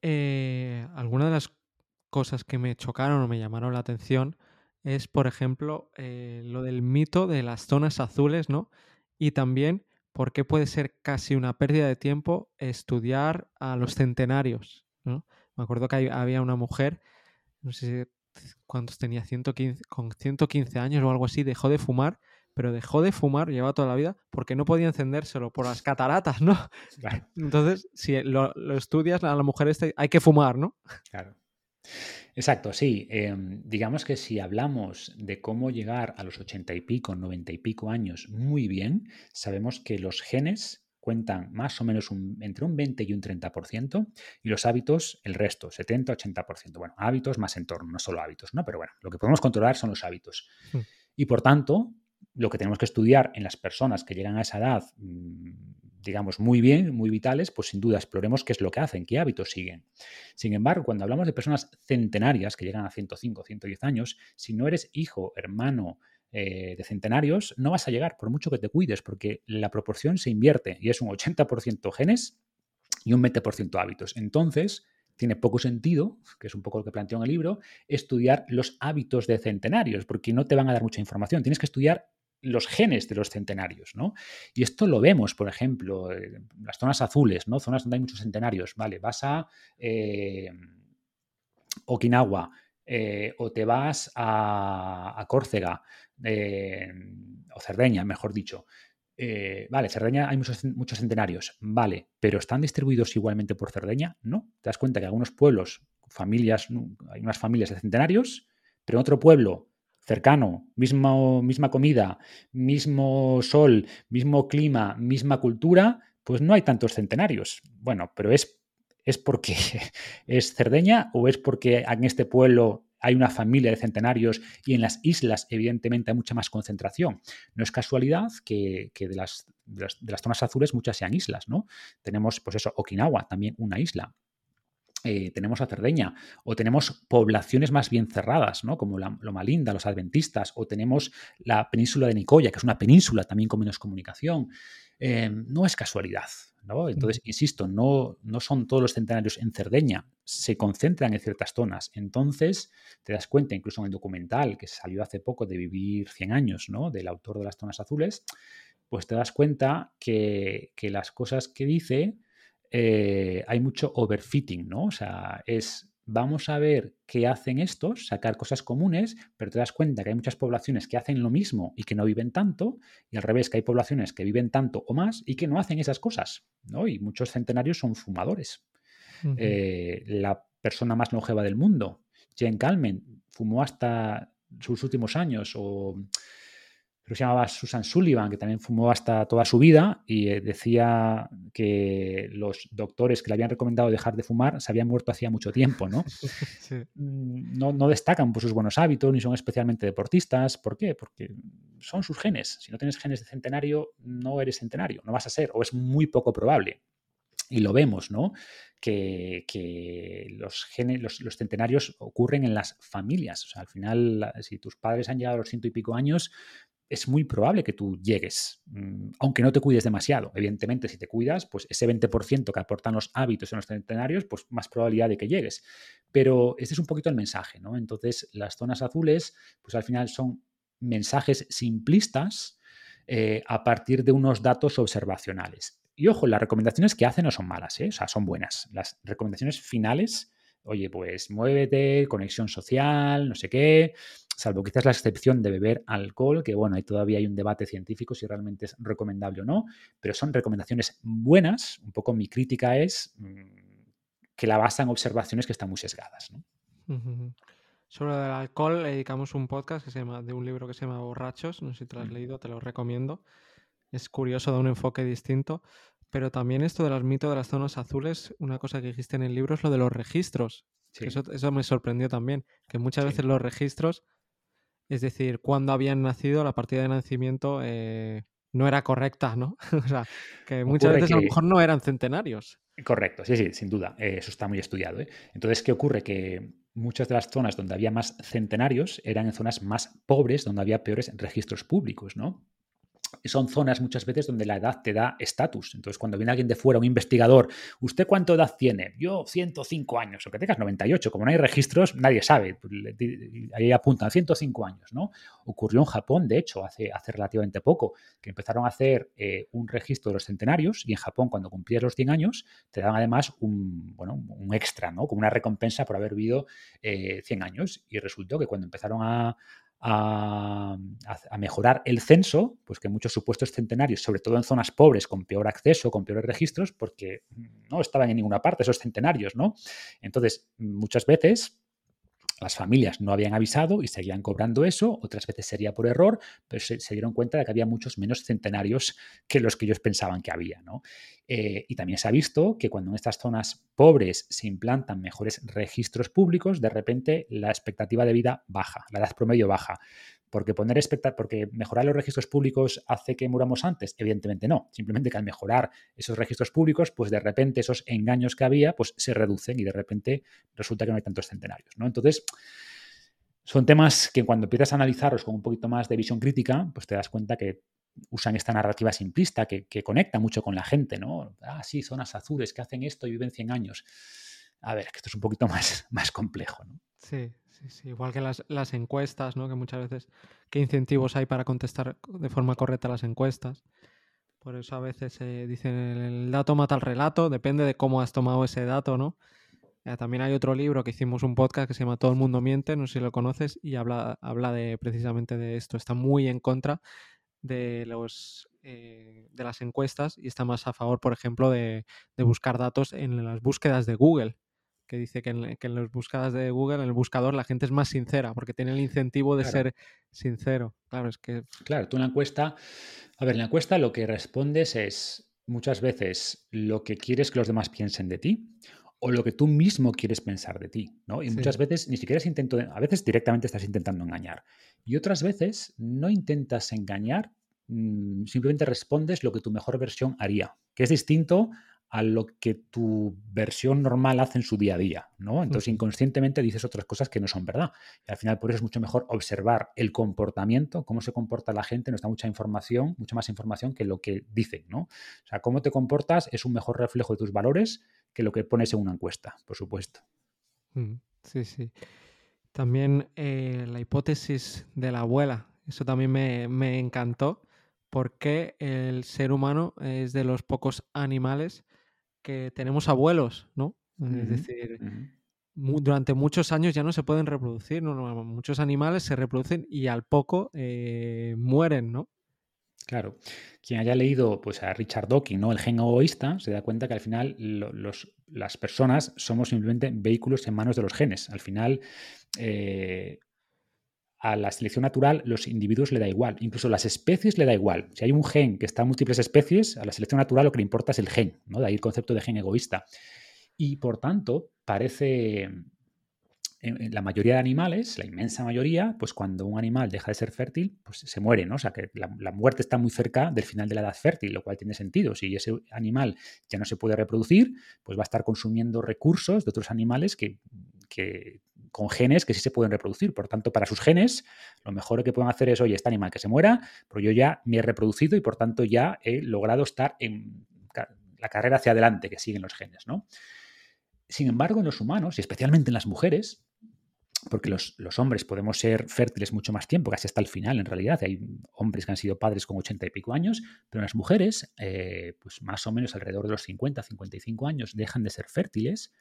B: Eh, alguna de las cosas que me chocaron o me llamaron la atención es, por ejemplo, eh, lo del mito de las zonas azules, ¿no? Y también por qué puede ser casi una pérdida de tiempo estudiar a los centenarios. Me acuerdo que había una mujer, no sé cuántos tenía, 115, con 115 años o algo así, dejó de fumar pero dejó de fumar, lleva toda la vida, porque no podía encendérselo por las cataratas, ¿no? <laughs> Entonces, si lo, estudias, a la mujer este, hay que fumar, ¿no?
A: Claro. Exacto, sí. Em, digamos que si hablamos de cómo llegar a los ochenta y pico, noventa y pico años muy bien, sabemos que los genes cuentan más o menos entre un 20 y un 30%, y los hábitos el resto, 70-80%. Bueno, hábitos más entorno, no solo hábitos, ¿no? Pero bueno, lo que podemos controlar son los hábitos. Mm. Y por tanto, lo que tenemos que estudiar en las personas que llegan a esa edad, mm, digamos, muy bien, muy vitales, pues sin duda exploremos qué es lo que hacen, qué hábitos siguen. Sin embargo, cuando hablamos de personas centenarias que llegan a 105, 110 años, si no eres hijo, hermano, eh, de centenarios, no vas a llegar por mucho que te cuides, porque la proporción se invierte y es un 80% genes y un 20% hábitos. Entonces, tiene poco sentido, que es un poco lo que planteo en el libro, estudiar los hábitos de centenarios, porque no te van a dar mucha información. Tienes que estudiar los genes de los centenarios, ¿no? Y esto lo vemos, por ejemplo, en las zonas azules, ¿no? Zonas donde hay muchos centenarios, ¿vale? Vas a eh, Okinawa eh, o te vas a, Córcega eh, o Cerdeña, mejor dicho. vale, Cerdeña hay muchos, muchos centenarios, vale, pero ¿están distribuidos igualmente por Cerdeña? No. Te das cuenta que algunos pueblos, familias, hay unas familias de centenarios, pero en otro pueblo cercano, misma comida, mismo sol, mismo clima, misma cultura, pues no hay tantos centenarios. Bueno, pero es, es porque <laughs> es Cerdeña o es porque en este pueblo hay una familia de centenarios y en las islas, evidentemente, hay mucha más concentración. No es casualidad que, de, las, de, las, zonas azules muchas sean islas, ¿no? Tenemos, pues eso, Okinawa, también una isla. Eh, tenemos a Cerdeña, o tenemos poblaciones más bien cerradas, ¿no? como la, Loma Linda, los adventistas, o tenemos la península de Nicoya, que es una península también con menos comunicación. Eh, no es casualidad. ¿No? Entonces, insisto, no, no son todos los centenarios en Cerdeña, se concentran en ciertas zonas. Entonces, te das cuenta, incluso en el documental que salió hace poco de Vivir 100 años, ¿no? del autor de las zonas azules, pues te das cuenta que, que las cosas que dice eh, hay mucho overfitting, ¿no? O sea, es vamos a ver qué hacen estos, sacar cosas comunes, pero te das cuenta que hay muchas poblaciones que hacen lo mismo y que no viven tanto, y al revés, que hay poblaciones que viven tanto o más y que no hacen esas cosas, ¿no? Y muchos centenarios son fumadores. Eh, la persona más longeva del mundo, Jane Calmen, fumó hasta sus últimos años, o creo que se llamaba Susan Sullivan, que también fumó hasta toda su vida y eh, decía que los doctores que le habían recomendado dejar de fumar se habían muerto hacía mucho tiempo, ¿no? <laughs> Mm, no, no destacan por sus buenos hábitos ni son especialmente deportistas. ¿Por qué? Porque son sus genes. Si no tienes genes de centenario, no eres centenario, no vas a ser, o es muy poco probable. Y lo vemos, ¿no? Que, los, genes, los, centenarios ocurren en las familias. O sea, al final, si tus padres han llegado a los ciento y pico años, es muy probable que tú llegues, mm, aunque no te cuides demasiado. Evidentemente, si te cuidas, pues ese 20% que aportan los hábitos en los centenarios, pues más probabilidad de que llegues. Pero este es un poquito el mensaje, ¿no? Entonces, las zonas azules, pues al final son mensajes simplistas eh, a partir de unos datos observacionales. Y ojo, las recomendaciones que hacen no son malas, ¿eh? o sea, son buenas. Las recomendaciones finales, oye, pues muévete, conexión social, no sé qué, salvo quizás la excepción de beber alcohol, que bueno, ahí todavía hay un debate científico si realmente es recomendable o no, pero son recomendaciones buenas. Un poco mi crítica es mm, que la basan observaciones que están muy sesgadas.
B: Sobre el alcohol le dedicamos un podcast que se llama, de un libro que se llama Borrachos, no sé si te lo has leído, te lo recomiendo es curioso, da un enfoque distinto. Pero también esto de los mitos de las zonas azules, una cosa que dijiste en el libro es lo de los registros. Eso, me sorprendió también, que muchas veces los registros, es decir, cuando habían nacido, la partida de nacimiento eh, no era correcta, ¿no? <laughs> o sea, que muchas veces a lo mejor no eran centenarios.
A: Correcto, sí, sí, sin duda. Eh, eso está muy estudiado. ¿eh? Entonces, ¿qué ocurre? Que muchas de las zonas donde había más centenarios eran en zonas más pobres, donde había peores registros públicos, ¿no? Son zonas muchas veces donde la edad te da estatus. Entonces, cuando viene alguien de fuera, un investigador, ¿usted cuánto edad tiene? Yo 105 años, o que tengas 98, como no hay registros, nadie sabe. Ahí apuntan 105 años, ¿no? Ocurrió en Japón, de hecho, hace, hace relativamente poco, que empezaron a hacer eh, un registro de los centenarios y en Japón, cuando cumplías los 100 años, te daban además un, bueno, un extra, ¿no? Como una recompensa por haber vivido 100 eh, años. Y resultó que cuando empezaron a, a, mejorar el censo, pues que muchos supuestos centenarios, sobre todo en zonas pobres con peor acceso, con peores registros, porque no estaban en ninguna parte esos centenarios, ¿no? Entonces, muchas veces las familias no habían avisado y seguían cobrando eso, otras veces sería por error, pero se, dieron cuenta de que había muchos menos centenarios que los que ellos pensaban que había. ¿no? Eh, y también se ha visto que cuando en estas zonas pobres se implantan mejores registros públicos, de repente la expectativa de vida baja, la edad promedio baja. Porque poner porque mejorar los registros públicos hace que muramos antes, evidentemente no. Simplemente que al mejorar esos registros públicos, pues de repente esos engaños que había, pues se reducen y de repente resulta que no hay tantos centenarios. ¿no? Entonces, son temas que cuando empiezas a analizarlos con un poquito más de visión crítica, pues te das cuenta que usan esta narrativa simplista que, conecta mucho con la gente, ¿no? Ah, sí, zonas azules que hacen esto y viven 100 años. A ver, que esto es un poquito <laughs> más, más complejo, ¿no?
B: Sí, igual que las, encuestas, ¿no? Que muchas veces, ¿qué incentivos hay para contestar de forma correcta las encuestas? Por eso a veces se dicen el dato mata el relato, depende de cómo has tomado ese dato, ¿no? Eh, también hay otro libro que hicimos un podcast que se llama Todo el mundo miente, no sé si lo conoces, y habla, habla de precisamente de esto. Está muy en contra de los eh, de las encuestas y está más a favor, por ejemplo, de, de buscar datos en las búsquedas de Google que dice que en, que en las búsquedas de Google, en el buscador, la gente es más sincera, porque tiene el incentivo de ser sincero. Claro, es que.
A: Claro, tú en la encuesta. A ver, en la encuesta lo que respondes es muchas veces lo que quieres que los demás piensen de ti o lo que tú mismo quieres pensar de ti, ¿no? Y muchas veces ni siquiera es intento, a veces directamente estás intentando engañar. Y otras veces no intentas engañar, mm, simplemente respondes lo que tu mejor versión haría, que es distinto a lo que tu versión normal hace en su día a día, ¿no? Entonces inconscientemente dices otras cosas que no son verdad. Y al final por eso es mucho mejor observar el comportamiento, cómo se comporta la gente, nos da mucha información, mucha más información que lo que dicen, ¿no? O sea, cómo te comportas es un mejor reflejo de tus valores que lo que pones en una encuesta, por supuesto.
B: Mm, sí, sí. También eh, la hipótesis de la abuela, eso también me, me encantó porque el ser humano es de los pocos animales que tenemos abuelos, ¿no? Es decir, durante muchos años ya no se pueden reproducir, ¿no? muchos animales se reproducen y al poco eh, mueren, ¿no?
A: Claro. Quien haya leído pues, a Richard Dawkins, ¿no? El gen egoísta, se da cuenta que al final las personas somos simplemente vehículos en manos de los genes. Al final, eh, a la selección natural los individuos le da igual, incluso las especies le da igual. Si hay un gen que está en múltiples especies, a la selección natural lo que le importa es el gen, ¿no? De ahí el concepto de gen egoísta. Y por tanto, parece en, la mayoría de animales, la inmensa mayoría, pues cuando un animal deja de ser fértil, pues se muere, ¿no? O sea, que la, muerte está muy cerca del final de la edad fértil, lo cual tiene sentido. Si ese animal ya no se puede reproducir, pues va a estar consumiendo recursos de otros animales que, con genes que sí se pueden reproducir. Por tanto, para sus genes, lo mejor que pueden hacer es, oye, este animal que se muera, pero yo ya me he reproducido y por tanto ya he logrado estar en la carrera hacia adelante que siguen los genes, ¿no? Sin embargo, en los humanos, y especialmente en las mujeres, porque los, hombres podemos ser fértiles mucho más tiempo, casi hasta el final en realidad. Hay hombres que han sido padres con 80 y pico años, pero las mujeres, eh, pues más o menos alrededor de los 50, 55 años, dejan de ser fértiles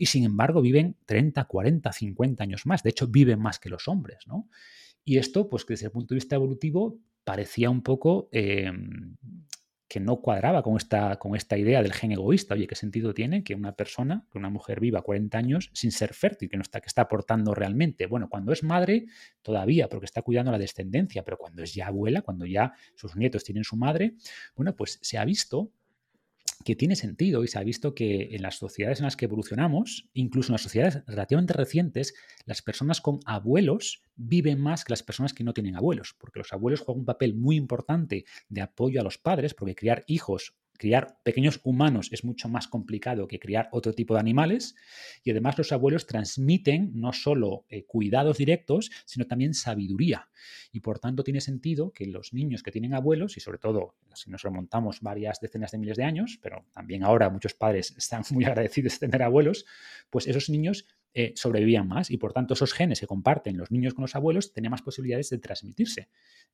A: y sin embargo viven 30, 40, 50 años más. De hecho, viven más que los hombres, ¿no? Y esto, pues que desde el punto de vista evolutivo, parecía un poco em, que no cuadraba con esta, con esta idea del gen egoísta. Oye, ¿qué sentido tiene que una persona, que una mujer viva 40 años sin ser fértil, que no está, que está aportando realmente? Bueno, cuando es madre, todavía, porque está cuidando la descendencia, pero cuando es ya abuela, cuando ya sus nietos tienen su madre, bueno, pues se ha visto que tiene sentido y se ha visto que en las sociedades en las que evolucionamos, incluso en las sociedades relativamente recientes, las personas con abuelos viven más que las personas que no tienen abuelos, porque los abuelos juegan un papel muy importante de apoyo a los padres, porque criar hijos criar pequeños humanos es mucho más complicado que criar otro tipo de animales y además los abuelos transmiten no solo eh, cuidados directos, sino también sabiduría. Y por tanto tiene sentido que los niños que tienen abuelos, y sobre todo si nos remontamos varias decenas de miles de años, pero también ahora muchos padres están <laughs> muy agradecidos de tener abuelos, pues esos niños eh, sobrevivían más y por tanto esos genes que comparten los niños con los abuelos tenían más posibilidades de transmitirse.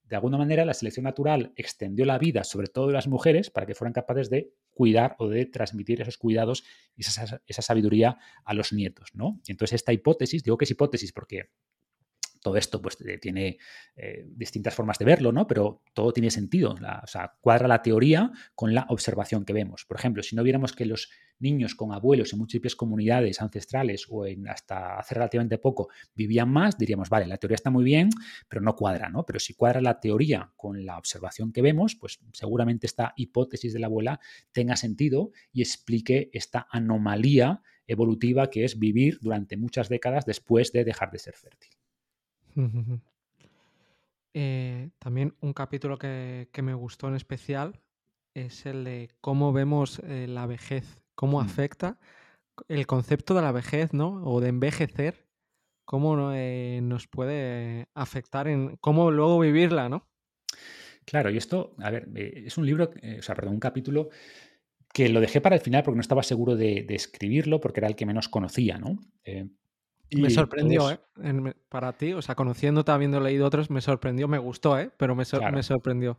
A: De alguna manera la selección natural extendió la vida, sobre todo de las mujeres, para que fueran capaces de cuidar o de transmitir esos cuidados y esa, sabiduría a los nietos. ¿no? Y entonces esta hipótesis, digo que es hipótesis porque todo esto pues, eh, tiene eh, distintas formas de verlo, ¿no? Pero todo tiene sentido. o sea, cuadra la teoría con la observación que vemos. Por ejemplo, si no viéramos que los niños con abuelos en múltiples comunidades ancestrales o en hasta hace relativamente poco vivían más, diríamos, vale, la teoría está muy bien, pero no cuadra, ¿no? Pero si cuadra la teoría con la observación que vemos, pues seguramente esta hipótesis de la abuela tenga sentido y explique esta anomalía evolutiva que es vivir durante muchas décadas después de dejar de ser fértil.
B: Eh, también un capítulo que, me gustó en especial es el de cómo vemos eh, la vejez, cómo mm. afecta el concepto de la vejez, ¿no? O de envejecer, cómo eh, nos puede afectar en cómo luego vivirla, ¿no?
A: Claro, y esto, a ver, es un libro, o sea, perdón, un capítulo que lo dejé para el final porque no estaba seguro de, escribirlo, porque era el que menos conocía, ¿no?
B: Me sorprendió, ¿eh? para ti, o sea, conociéndote, habiendo leído otros, me sorprendió, me gustó, ¿eh? Pero me, me sorprendió.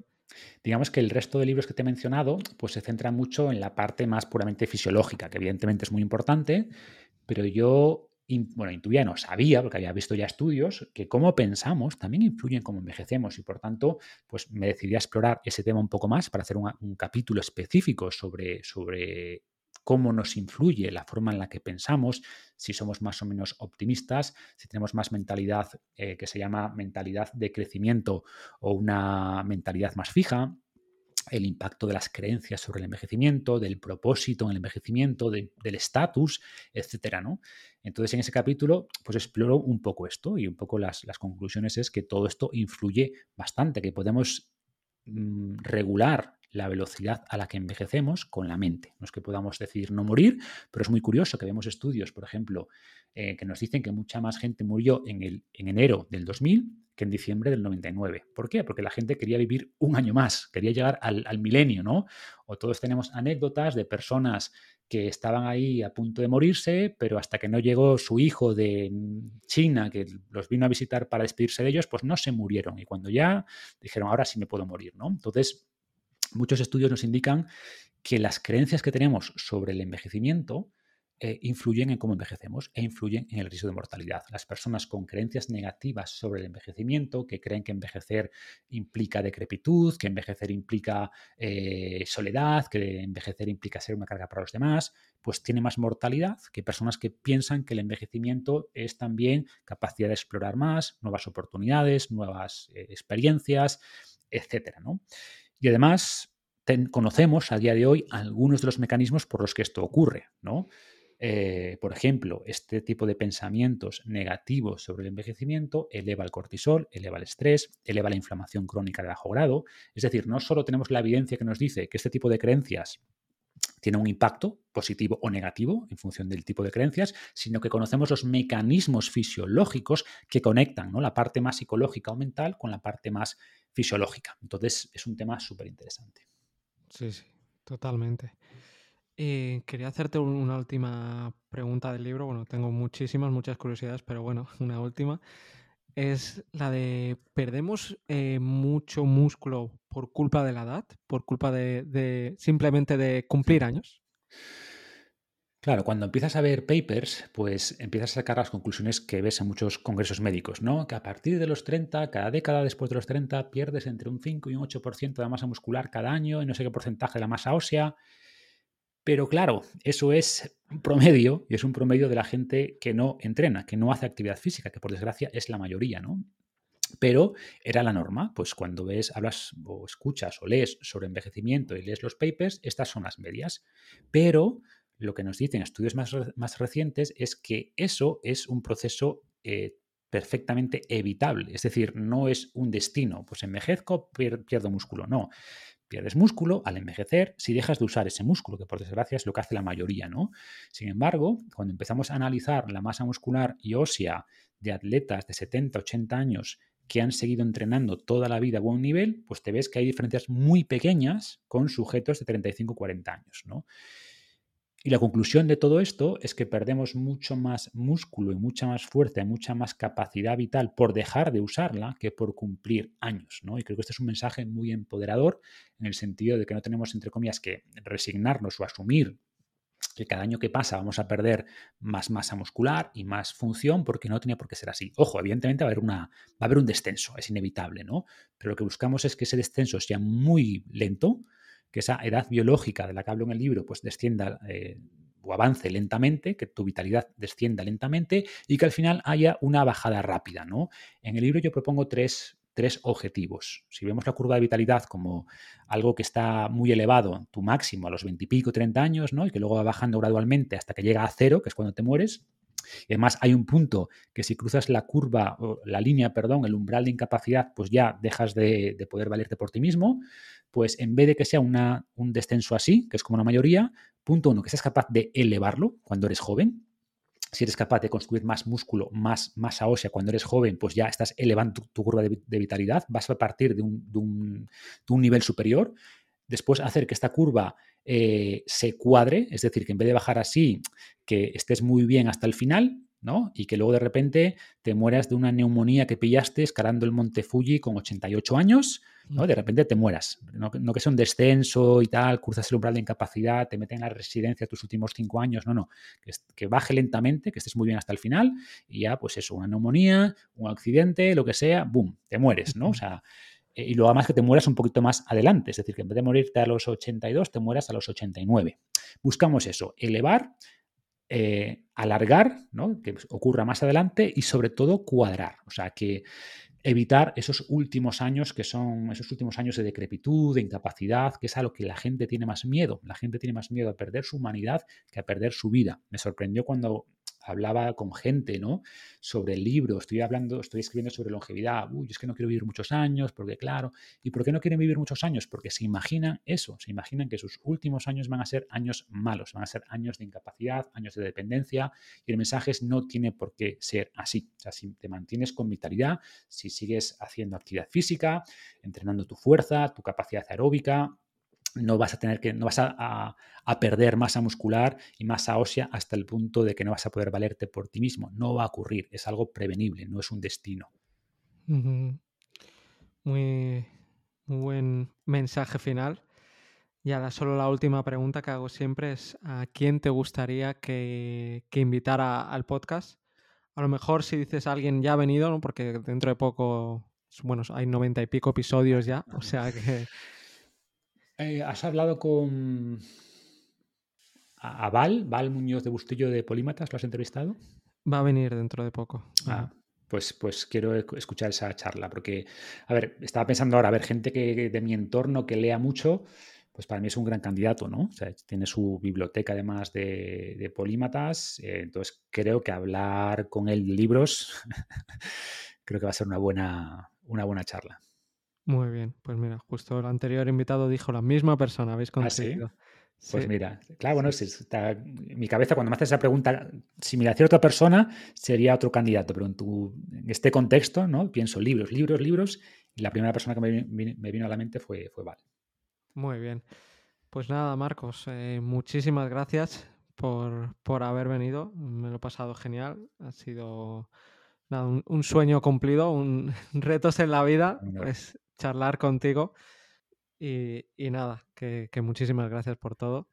A: Digamos que el resto de libros que te he mencionado, pues se centra mucho en la parte más puramente fisiológica, que evidentemente es muy importante, pero yo, bueno, intuía, no sabía, porque había visto ya estudios, que cómo pensamos también influye en cómo envejecemos y por tanto, pues me decidí a explorar ese tema un poco más para hacer un, un capítulo específico sobre, sobre cómo nos influye la forma en la que pensamos, si somos más o menos optimistas, si tenemos más mentalidad eh, que se llama mentalidad de crecimiento o una mentalidad más fija, el impacto de las creencias sobre el envejecimiento, del propósito en el envejecimiento, del estatus, etcétera. Entonces, en ese capítulo, pues exploro un poco esto y un poco las, las conclusiones es que todo esto influye bastante, que podemos mm, regular la velocidad a la que envejecemos con la mente. No es que podamos decidir no morir, pero es muy curioso que vemos estudios, por ejemplo, eh, que nos dicen que mucha más gente murió en, el, en enero del 2000 que en diciembre del 99. ¿Por qué? Porque la gente quería vivir un año más, quería llegar al, al milenio, ¿no? O todos tenemos anécdotas de personas que estaban ahí a punto de morirse, pero hasta que no llegó su hijo de China, que los vino a visitar para despedirse de ellos, pues no se murieron. Y cuando ya dijeron, ahora sí me puedo morir, ¿no? Entonces, muchos estudios nos indican que las creencias que tenemos sobre el envejecimiento eh, influyen en cómo envejecemos e influyen en el riesgo de mortalidad. Las personas con creencias negativas sobre el envejecimiento, que creen que envejecer implica decrepitud, que envejecer implica eh, soledad, que envejecer implica ser una carga para los demás, pues tiene más mortalidad que personas que piensan que el envejecimiento es también capacidad de explorar más, nuevas oportunidades, nuevas eh, experiencias, etcétera, Y además, conocemos a día de hoy algunos de los mecanismos por los que esto ocurre, ¿no? Eh, por ejemplo, este tipo de pensamientos negativos sobre el envejecimiento eleva el cortisol, eleva el estrés, eleva la inflamación crónica de bajo grado. Es decir, no solo tenemos la evidencia que nos dice que este tipo de creencias tiene un impacto positivo o negativo en función del tipo de creencias, sino que conocemos los mecanismos fisiológicos que conectan ¿no? la parte más psicológica o mental con la parte más fisiológica. Entonces, es un tema súper interesante.
B: Sí, sí, totalmente. Eh, quería hacerte una última pregunta del libro. Bueno, tengo muchísimas, muchas curiosidades, pero bueno, <laughs> una última. Es la de, ¿perdemos eh, mucho músculo por culpa de la edad? ¿Por culpa de, simplemente de cumplir años?
A: Claro, cuando empiezas a ver papers, pues empiezas a sacar las conclusiones que ves en muchos congresos médicos, ¿no? Que a partir de los 30, cada década después de los 30, pierdes entre un 5 y un 8% de masa muscular cada año y no sé qué porcentaje de la masa ósea. Pero claro, eso es un promedio y es un promedio de la gente que no entrena, que no hace actividad física, que por desgracia es la mayoría, ¿no? Pero era la norma, pues cuando ves, hablas o escuchas o lees sobre envejecimiento y lees los papers, estas son las medias. Pero lo que nos dicen estudios más, más recientes es que eso es un proceso eh, perfectamente evitable. Es decir, no es un destino, pues envejezco, pierdo músculo. No, pierdes músculo al envejecer si dejas de usar ese músculo, que por desgracia es lo que hace la mayoría, ¿no? Sin embargo, cuando empezamos a analizar la masa muscular y ósea de atletas de 70, 80 años que han seguido entrenando toda la vida a buen nivel, pues te ves que hay diferencias muy pequeñas con sujetos de 35, 40 años, ¿no? Y la conclusión de todo esto es que perdemos mucho más músculo y mucha más fuerza y mucha más capacidad vital por dejar de usarla que por cumplir años. ¿no? Y creo que este es un mensaje muy empoderador en el sentido de que no tenemos, entre comillas, que resignarnos o asumir que cada año que pasa vamos a perder más masa muscular y más función porque no tenía por qué ser así. Ojo, evidentemente va a haber, una, va a haber un descenso, es inevitable, ¿no? Pero lo que buscamos es que ese descenso sea muy lento, que esa edad biológica de la que hablo en el libro pues descienda eh, o avance lentamente, que tu vitalidad descienda lentamente y que al final haya una bajada rápida. ¿no? En el libro yo propongo tres, tres objetivos. Si vemos la curva de vitalidad como algo que está muy elevado, tu máximo a los 20 y pico, 30 años, ¿no? y que luego va bajando gradualmente hasta que llega a cero, que es cuando te mueres, y además hay un punto que si cruzas la curva, o la línea, perdón, el umbral de incapacidad, pues ya dejas de, de poder valerte por ti mismo pues en vez de que sea una, un descenso así, que es como una mayoría, punto uno, que seas capaz de elevarlo cuando eres joven. Si eres capaz de construir más músculo, más masa ósea cuando eres joven, pues ya estás elevando tu, curva de, vitalidad, vas a partir de un, de un, nivel superior. Después hacer que esta curva eh, se cuadre, es decir, que en vez de bajar así, que estés muy bien hasta el final, ¿no? Y que luego de repente te mueras de una neumonía que pillaste escalando el Monte Fuji con 88 años, ¿no? De repente te mueras. No, que sea un descenso y tal, cruzas el umbral de incapacidad, te meten en la residencia tus últimos cinco años, no, no. Que, baje lentamente, que estés muy bien hasta el final y ya, pues eso, una neumonía, un accidente, lo que sea, boom, te mueres, ¿no? O sea, y luego además que te mueras un poquito más adelante, es decir, que en vez de morirte a los 82, te mueras a los 89. Buscamos eso, elevar eh, alargar, ¿no? que ocurra más adelante y sobre todo cuadrar. O sea, que evitar esos últimos años que son esos últimos años de decrepitud, de incapacidad, que es a lo que la gente tiene más miedo. La gente tiene más miedo a perder su humanidad que a perder su vida. Me sorprendió cuando hablaba con gente, ¿no? Sobre el libro, estoy hablando, estoy escribiendo sobre longevidad, uy, es que no quiero vivir muchos años, porque claro, ¿y por qué no quieren vivir muchos años? Porque se imaginan eso, se imaginan que sus últimos años van a ser años malos, van a ser años de incapacidad, años de dependencia, y el mensaje es no tiene por qué ser así. O sea, si te mantienes con vitalidad, si sigues haciendo actividad física, entrenando tu fuerza, tu capacidad aeróbica, no vas a tener que, no vas a, perder masa muscular y masa ósea hasta el punto de que no vas a poder valerte por ti mismo. No va a ocurrir, es algo prevenible, no es un destino.
B: Muy, buen mensaje final. Y ahora solo la última pregunta que hago siempre es ¿a quién te gustaría que, que invitara al podcast? A lo mejor si dices a alguien ya ha venido, ¿no? porque dentro de poco, bueno, hay noventa y pico episodios ya, o sea que...
A: Eh, ¿Has hablado con a, Val, Val Muñoz de Bustillo de Polímatas? ¿Lo has entrevistado?
B: Va a venir dentro de poco.
A: Ah, pues, pues quiero escuchar esa charla, porque, a ver, estaba pensando ahora, a ver, gente que, de mi entorno que lea mucho, pues para mí es un gran candidato, ¿no? O sea, tiene su biblioteca además de, polímatas, eh, entonces creo que hablar con él de libros, <laughs> creo que va a ser una buena, una buena charla.
B: Muy bien, pues mira, justo el anterior invitado dijo la misma persona, habéis
A: ¿Ah,
B: conseguido.
A: Pues mira, claro, bueno, está, mi cabeza cuando me haces esa pregunta, si me la hacía otra persona, sería otro candidato, pero en, tu, en este contexto, ¿no? Pienso libros, libros, libros, y la primera persona que me, vino a la mente fue, fue Val.
B: Muy bien. Pues nada, Marcos, eh, muchísimas gracias por, por, haber venido. Me lo he pasado genial. Ha sido un, sueño cumplido, un <laughs> retos en la vida, pues charlar contigo. Y, nada, que, muchísimas gracias por todo.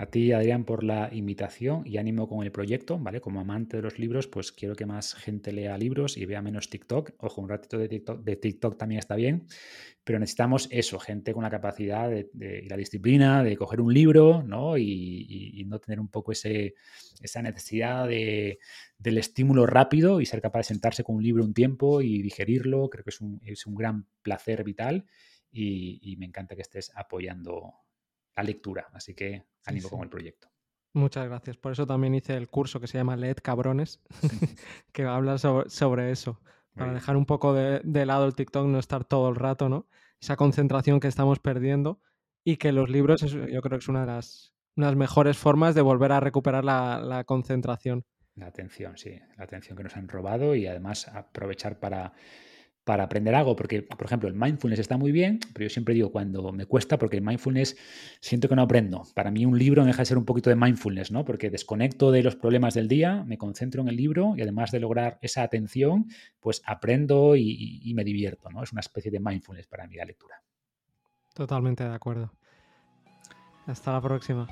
A: A ti, Adrián, por la invitación y ánimo con el proyecto, ¿vale? Como amante de los libros, pues quiero que más gente lea libros y vea menos TikTok. Ojo, un ratito de TikTok, de TikTok también está bien, pero necesitamos eso, gente con la capacidad de, y la disciplina de coger un libro, ¿no? Y, no tener un poco ese, esa necesidad de, del estímulo rápido y ser capaz de sentarse con un libro un tiempo y digerirlo. Creo que es un, es un gran placer vital y, me encanta que estés apoyando la lectura. Así que ánimo con el proyecto.
B: Muchas gracias. Por eso también hice el curso que se llama Leed Cabrones, <laughs> que habla sobre, eso. para dejar un poco de, lado el TikTok, no estar todo el rato, ¿no? Esa concentración que estamos perdiendo y que los libros, yo creo que es una de las, unas mejores formas de volver a recuperar la, la concentración.
A: La atención, sí, la atención que nos han robado y además aprovechar para para aprender algo, porque, por ejemplo, el mindfulness está muy bien, pero yo siempre digo cuando me cuesta, porque el mindfulness siento que no aprendo. Para mí un libro deja de ser un poquito de mindfulness, ¿no? Porque desconecto de los problemas del día, me concentro en el libro y además de lograr esa atención, pues aprendo y, me divierto, ¿no? Es una especie de mindfulness para mí la lectura.
B: Totalmente de acuerdo. Hasta la próxima.